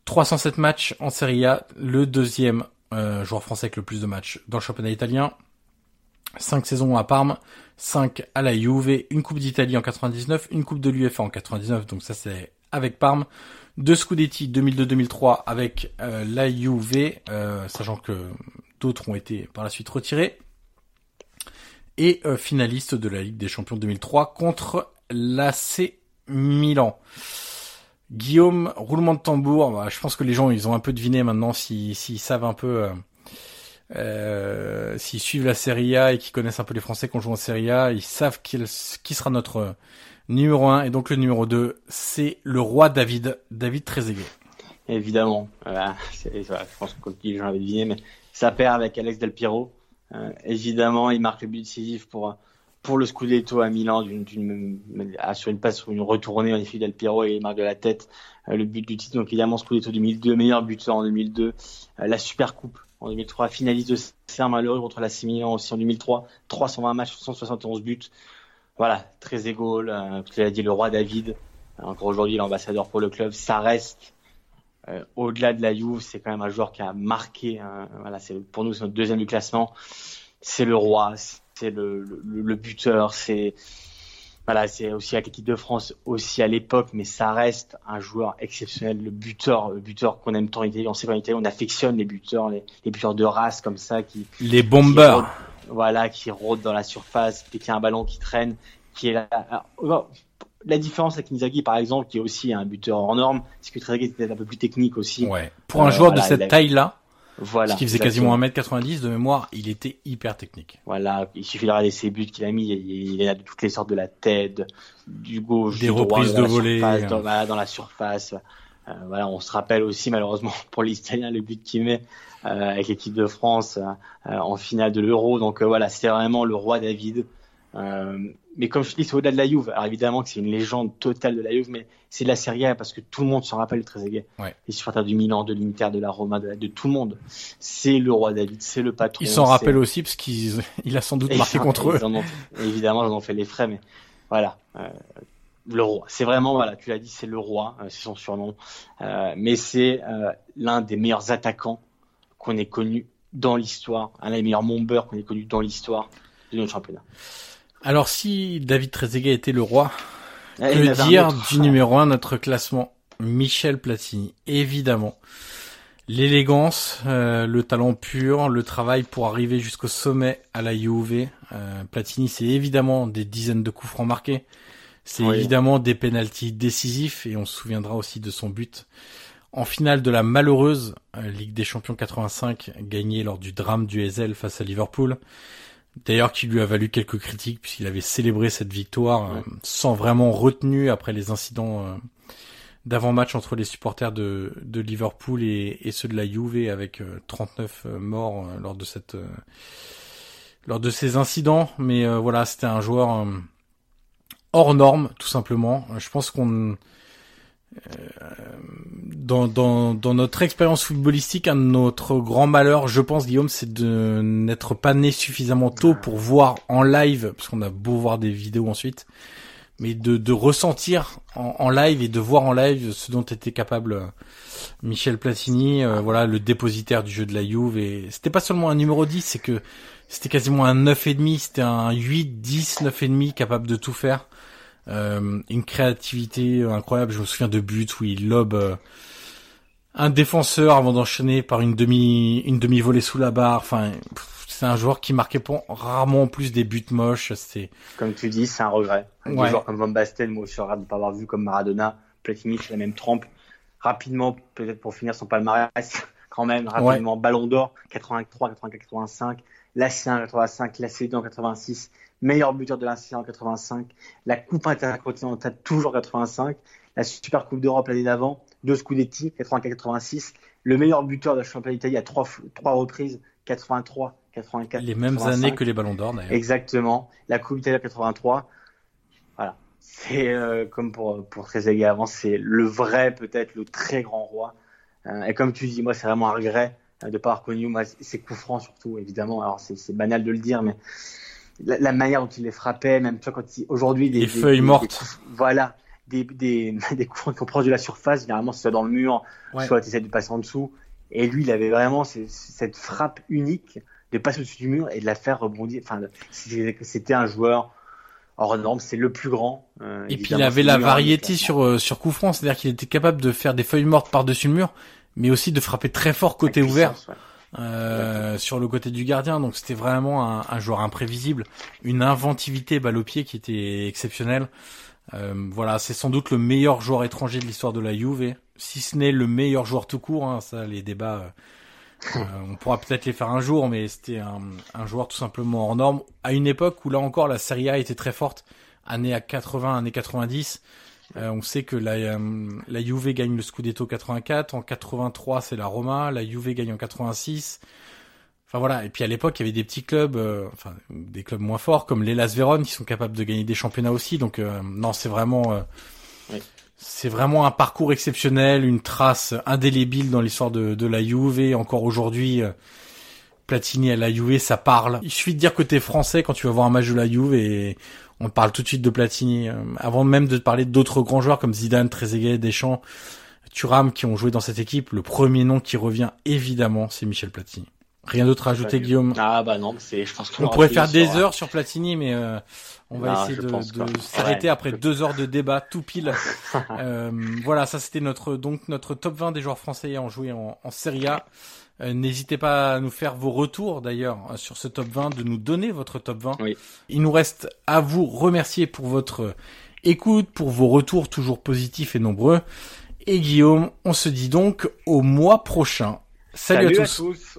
S2: 307 matchs en Serie A, le deuxième euh, joueur français avec le plus de matchs dans le championnat italien. 5 saisons à Parme, 5 à la Juve, une Coupe d'Italie en 99, une Coupe de l'UEFA en 99, donc ça c'est avec Parme, deux Scudetti 2002-2003 avec euh, la Juve, euh, sachant que d'autres ont été par la suite retirés, et euh, finaliste de la Ligue des Champions 2003 contre l'AC Milan. Guillaume, roulement de tambour, bah, je pense que les gens ils ont un peu deviné maintenant s'ils savent un peu euh, s'ils suivent la Serie A et qui connaissent un peu les Français qu'on joue en Serie A, ils savent qui, qui sera notre numéro 1 et donc le numéro 2, c'est le roi David, David Trezeguet.
S4: Évidemment, voilà, je pense que les gens avaient deviné, mais ça perd avec Alex Del Piero. Euh, évidemment, il marque le but décisif pour pour le Scudetto à Milan sur une passe sur une retournée en effet Del Piero et il marque de la tête euh, le but du titre donc évidemment Scudetto 2002 meilleur buteur en 2002 la Super Coupe en 2003, finaliste de CR malheureux contre la Milan aussi en 2003, 320 matchs, 171 buts. Voilà, très égaux, euh, tu l'as dit, le roi David, encore aujourd'hui l'ambassadeur pour le club, ça reste euh, au-delà de la Juve, c'est quand même un joueur qui a marqué. Hein, voilà, c'est pour nous c'est notre deuxième du classement. C'est le roi, c'est le, le, le, buteur, c'est voilà, c'est aussi avec l'équipe de France aussi à l'époque, mais ça reste un joueur exceptionnel, le buteur, le buteur qu'on aime tant en Italie. On sait qu'en Italie, on affectionne les buteurs, les, les, buteurs de race comme ça, qui
S2: les bombeurs,
S4: voilà, qui rôdent dans la surface, qui a un ballon qui traîne, qui est là. la différence avec Inzaghi, par exemple, qui est aussi un buteur hors norme, c'est que Trezeguet était un peu plus technique aussi.
S2: Ouais. Pour un euh, joueur de cette taille-là, voilà. Qu'il faisait quasiment 1m90 de mémoire, il était hyper technique.
S4: Voilà, il suffit de regarder ses buts qu'il a mis, il y a de toutes les sortes de la tête, du gauche,
S2: des
S4: du
S2: reprises
S4: droit,
S2: de volée,
S4: dans, dans, la surface. Euh, voilà, on se rappelle aussi malheureusement pour l'Italien le but qu'il met euh, avec l'équipe de France euh, en finale de l'Euro. Donc euh, voilà, c'est vraiment le roi David. Euh, mais comme je dis, c'est au-delà de la Juve. Alors évidemment que c'est une légende totale de la Juve, mais c'est de la Serie A parce que tout le monde s'en rappelle très Trezeguet.
S2: Ouais.
S4: Les supporters du Milan, de l'Inter, de la Roma, de, tout le monde. C'est le roi David, c'est le patron.
S2: Ils s'en rappellent aussi parce qu'il a sans doute marqué contre eux.
S4: évidemment, ils en ont fait les frais, mais voilà. Euh, le roi. C'est vraiment, voilà, tu l'as dit, c'est le roi, c'est son surnom. mais c'est l'un des meilleurs attaquants qu'on ait connu dans l'histoire, un des meilleurs mombeurs qu'on ait connu dans l'histoire de notre championnat.
S2: Alors si David Trezeguet était le roi, que dire du numéro 1 notre classement Michel Platini, évidemment. L'élégance, euh, le talent pur, le travail pour arriver jusqu'au sommet à la Juve. Euh, Platini, c'est évidemment des dizaines de coups francs marqués. C'est évidemment des pénalties décisifs et on se souviendra aussi de son but en finale de la malheureuse euh, Ligue des Champions 85 gagnée lors du drame du Ezel face à Liverpool. D'ailleurs, qui lui a valu quelques critiques puisqu'il avait célébré cette victoire sans vraiment retenue après les incidents d'avant-match entre les supporters de, de Liverpool et, et, ceux de la Juve avec 39 euh, euh, morts euh, lors de cette lors de ces incidents. Mais voilà, c'était un joueur hors norme, tout simplement. Je pense qu'on dans, dans, dans notre expérience footballistique, un de notre grand malheur, je pense, Guillaume, c'est de n'être pas né suffisamment tôt pour voir en live, parce qu'on a beau voir des vidéos ensuite, mais de, de ressentir en, en, live et de voir en live ce dont était capable euh, Michel Platini, euh, voilà le dépositaire du jeu de la Juve. Et c'était pas seulement un numéro 10, c'est que c'était quasiment un 9,5, c'était un 8, 10, 9,5 capable de tout faire. Euh, une créativité incroyable. Je me souviens de buts où il lobe euh, un défenseur avant d'enchaîner par une demi une demi volée sous la barre. Enfin, c'est un joueur qui marquait rarement plus des buts moches. C'est
S4: comme tu dis, c'est un regret. Un joueur comme Van Basten, moi, je suis de ne pas avoir vu comme Maradona, Platini, c'est la même trempe. Rapidement, peut-être pour finir son palmarès, quand même, rapidement, Ballon d'Or, 83, 84, 85, la C1 85, la C2 en 86, meilleur buteur de la C1 en 85, la Coupe intercontinentale toujours 85, la Super Coupe d'Europe l'année d'avant, deux Scudetti, 84-86, le meilleur buteur de la championnat d'Italie à trois, trois reprises, 83, 84.
S2: Les mêmes années que les Ballons d'Or d'ailleurs.
S4: Exactement. La Coupe d'Italie 83. Voilà. C'est euh, comme pour pour Trezeguet avant, c'est le vrai peut-être le très grand roi. Euh, et comme tu dis, moi c'est vraiment un regret de pas avoir connu moi ses coups francs surtout évidemment. Alors c'est banal de le dire, mais la, manière dont il les frappait, même tu vois quand aujourd'hui des,
S2: des, feuilles mortes.
S4: voilà des, des, des coups francs qui de la surface, généralement c'est soit dans le mur, soit tu essaies de passer en dessous. Et lui, il avait vraiment cette frappe unique de passer au-dessus du mur et de la faire rebondir. Enfin, c'était un joueur hors norme, c'est le plus grand.
S2: Euh, et puis il avait la variété sur euh, sur coup franc, c'est-à-dire qu'il était capable de faire des feuilles mortes par-dessus le mur, mais aussi de frapper très fort côté ouvert. Euh, sur le côté du gardien, donc c'était vraiment un, un, joueur imprévisible, une inventivité balle au pied qui était exceptionnelle. Euh, voilà, c'est sans doute le meilleur joueur étranger de l'histoire de la Juve, si ce n'est le meilleur joueur tout court. Hein, ça, les débats, euh, euh, on pourra peut-être les faire un jour, mais c'était un, un, joueur tout simplement hors norme. À une époque où là encore la Serie A était très forte, années à 80, années 90. Euh, on sait que la, la Juve gagne le Scudetto 84, en 83 c'est la Roma, la Juve gagne en 86. Enfin voilà, et puis à l'époque il y avait des petits clubs, enfin des clubs moins forts comme l'Elas Vérone qui sont capables de gagner des championnats aussi. Donc non, c'est vraiment c'est vraiment un parcours exceptionnel, une trace indélébile dans l'histoire de, de la Juve. Encore aujourd'hui, euh, Platini à la Juve, ça parle. Il suffit de dire que t'es français quand tu vas voir un match de la Juve et on parle tout de suite de Platini. Euh, avant même de parler d'autres grands joueurs comme Zidane, Trezeguet, Deschamps, Thuram qui ont joué dans cette équipe, le premier nom qui revient évidemment, c'est Michel Platini. Rien d'autre à ajouter, Guillaume?
S4: Ah bah non, c'est. Je pense
S2: qu'on pourrait faire des heures sur Platini, mais euh, on va essayer de, de s'arrêter après deux heures de débat tout pile. euh, voilà, ça c'était notre donc notre top 20 des joueurs français ayant joué en, en Serie A. Euh, n'hésitez pas à nous faire vos retours d'ailleurs sur ce top 20, de nous donner votre top 20.
S4: Oui.
S2: Il nous reste à vous remercier pour votre écoute, pour vos retours toujours positifs et nombreux. Et Guillaume, on se dit donc au mois prochain. Salut, À tous.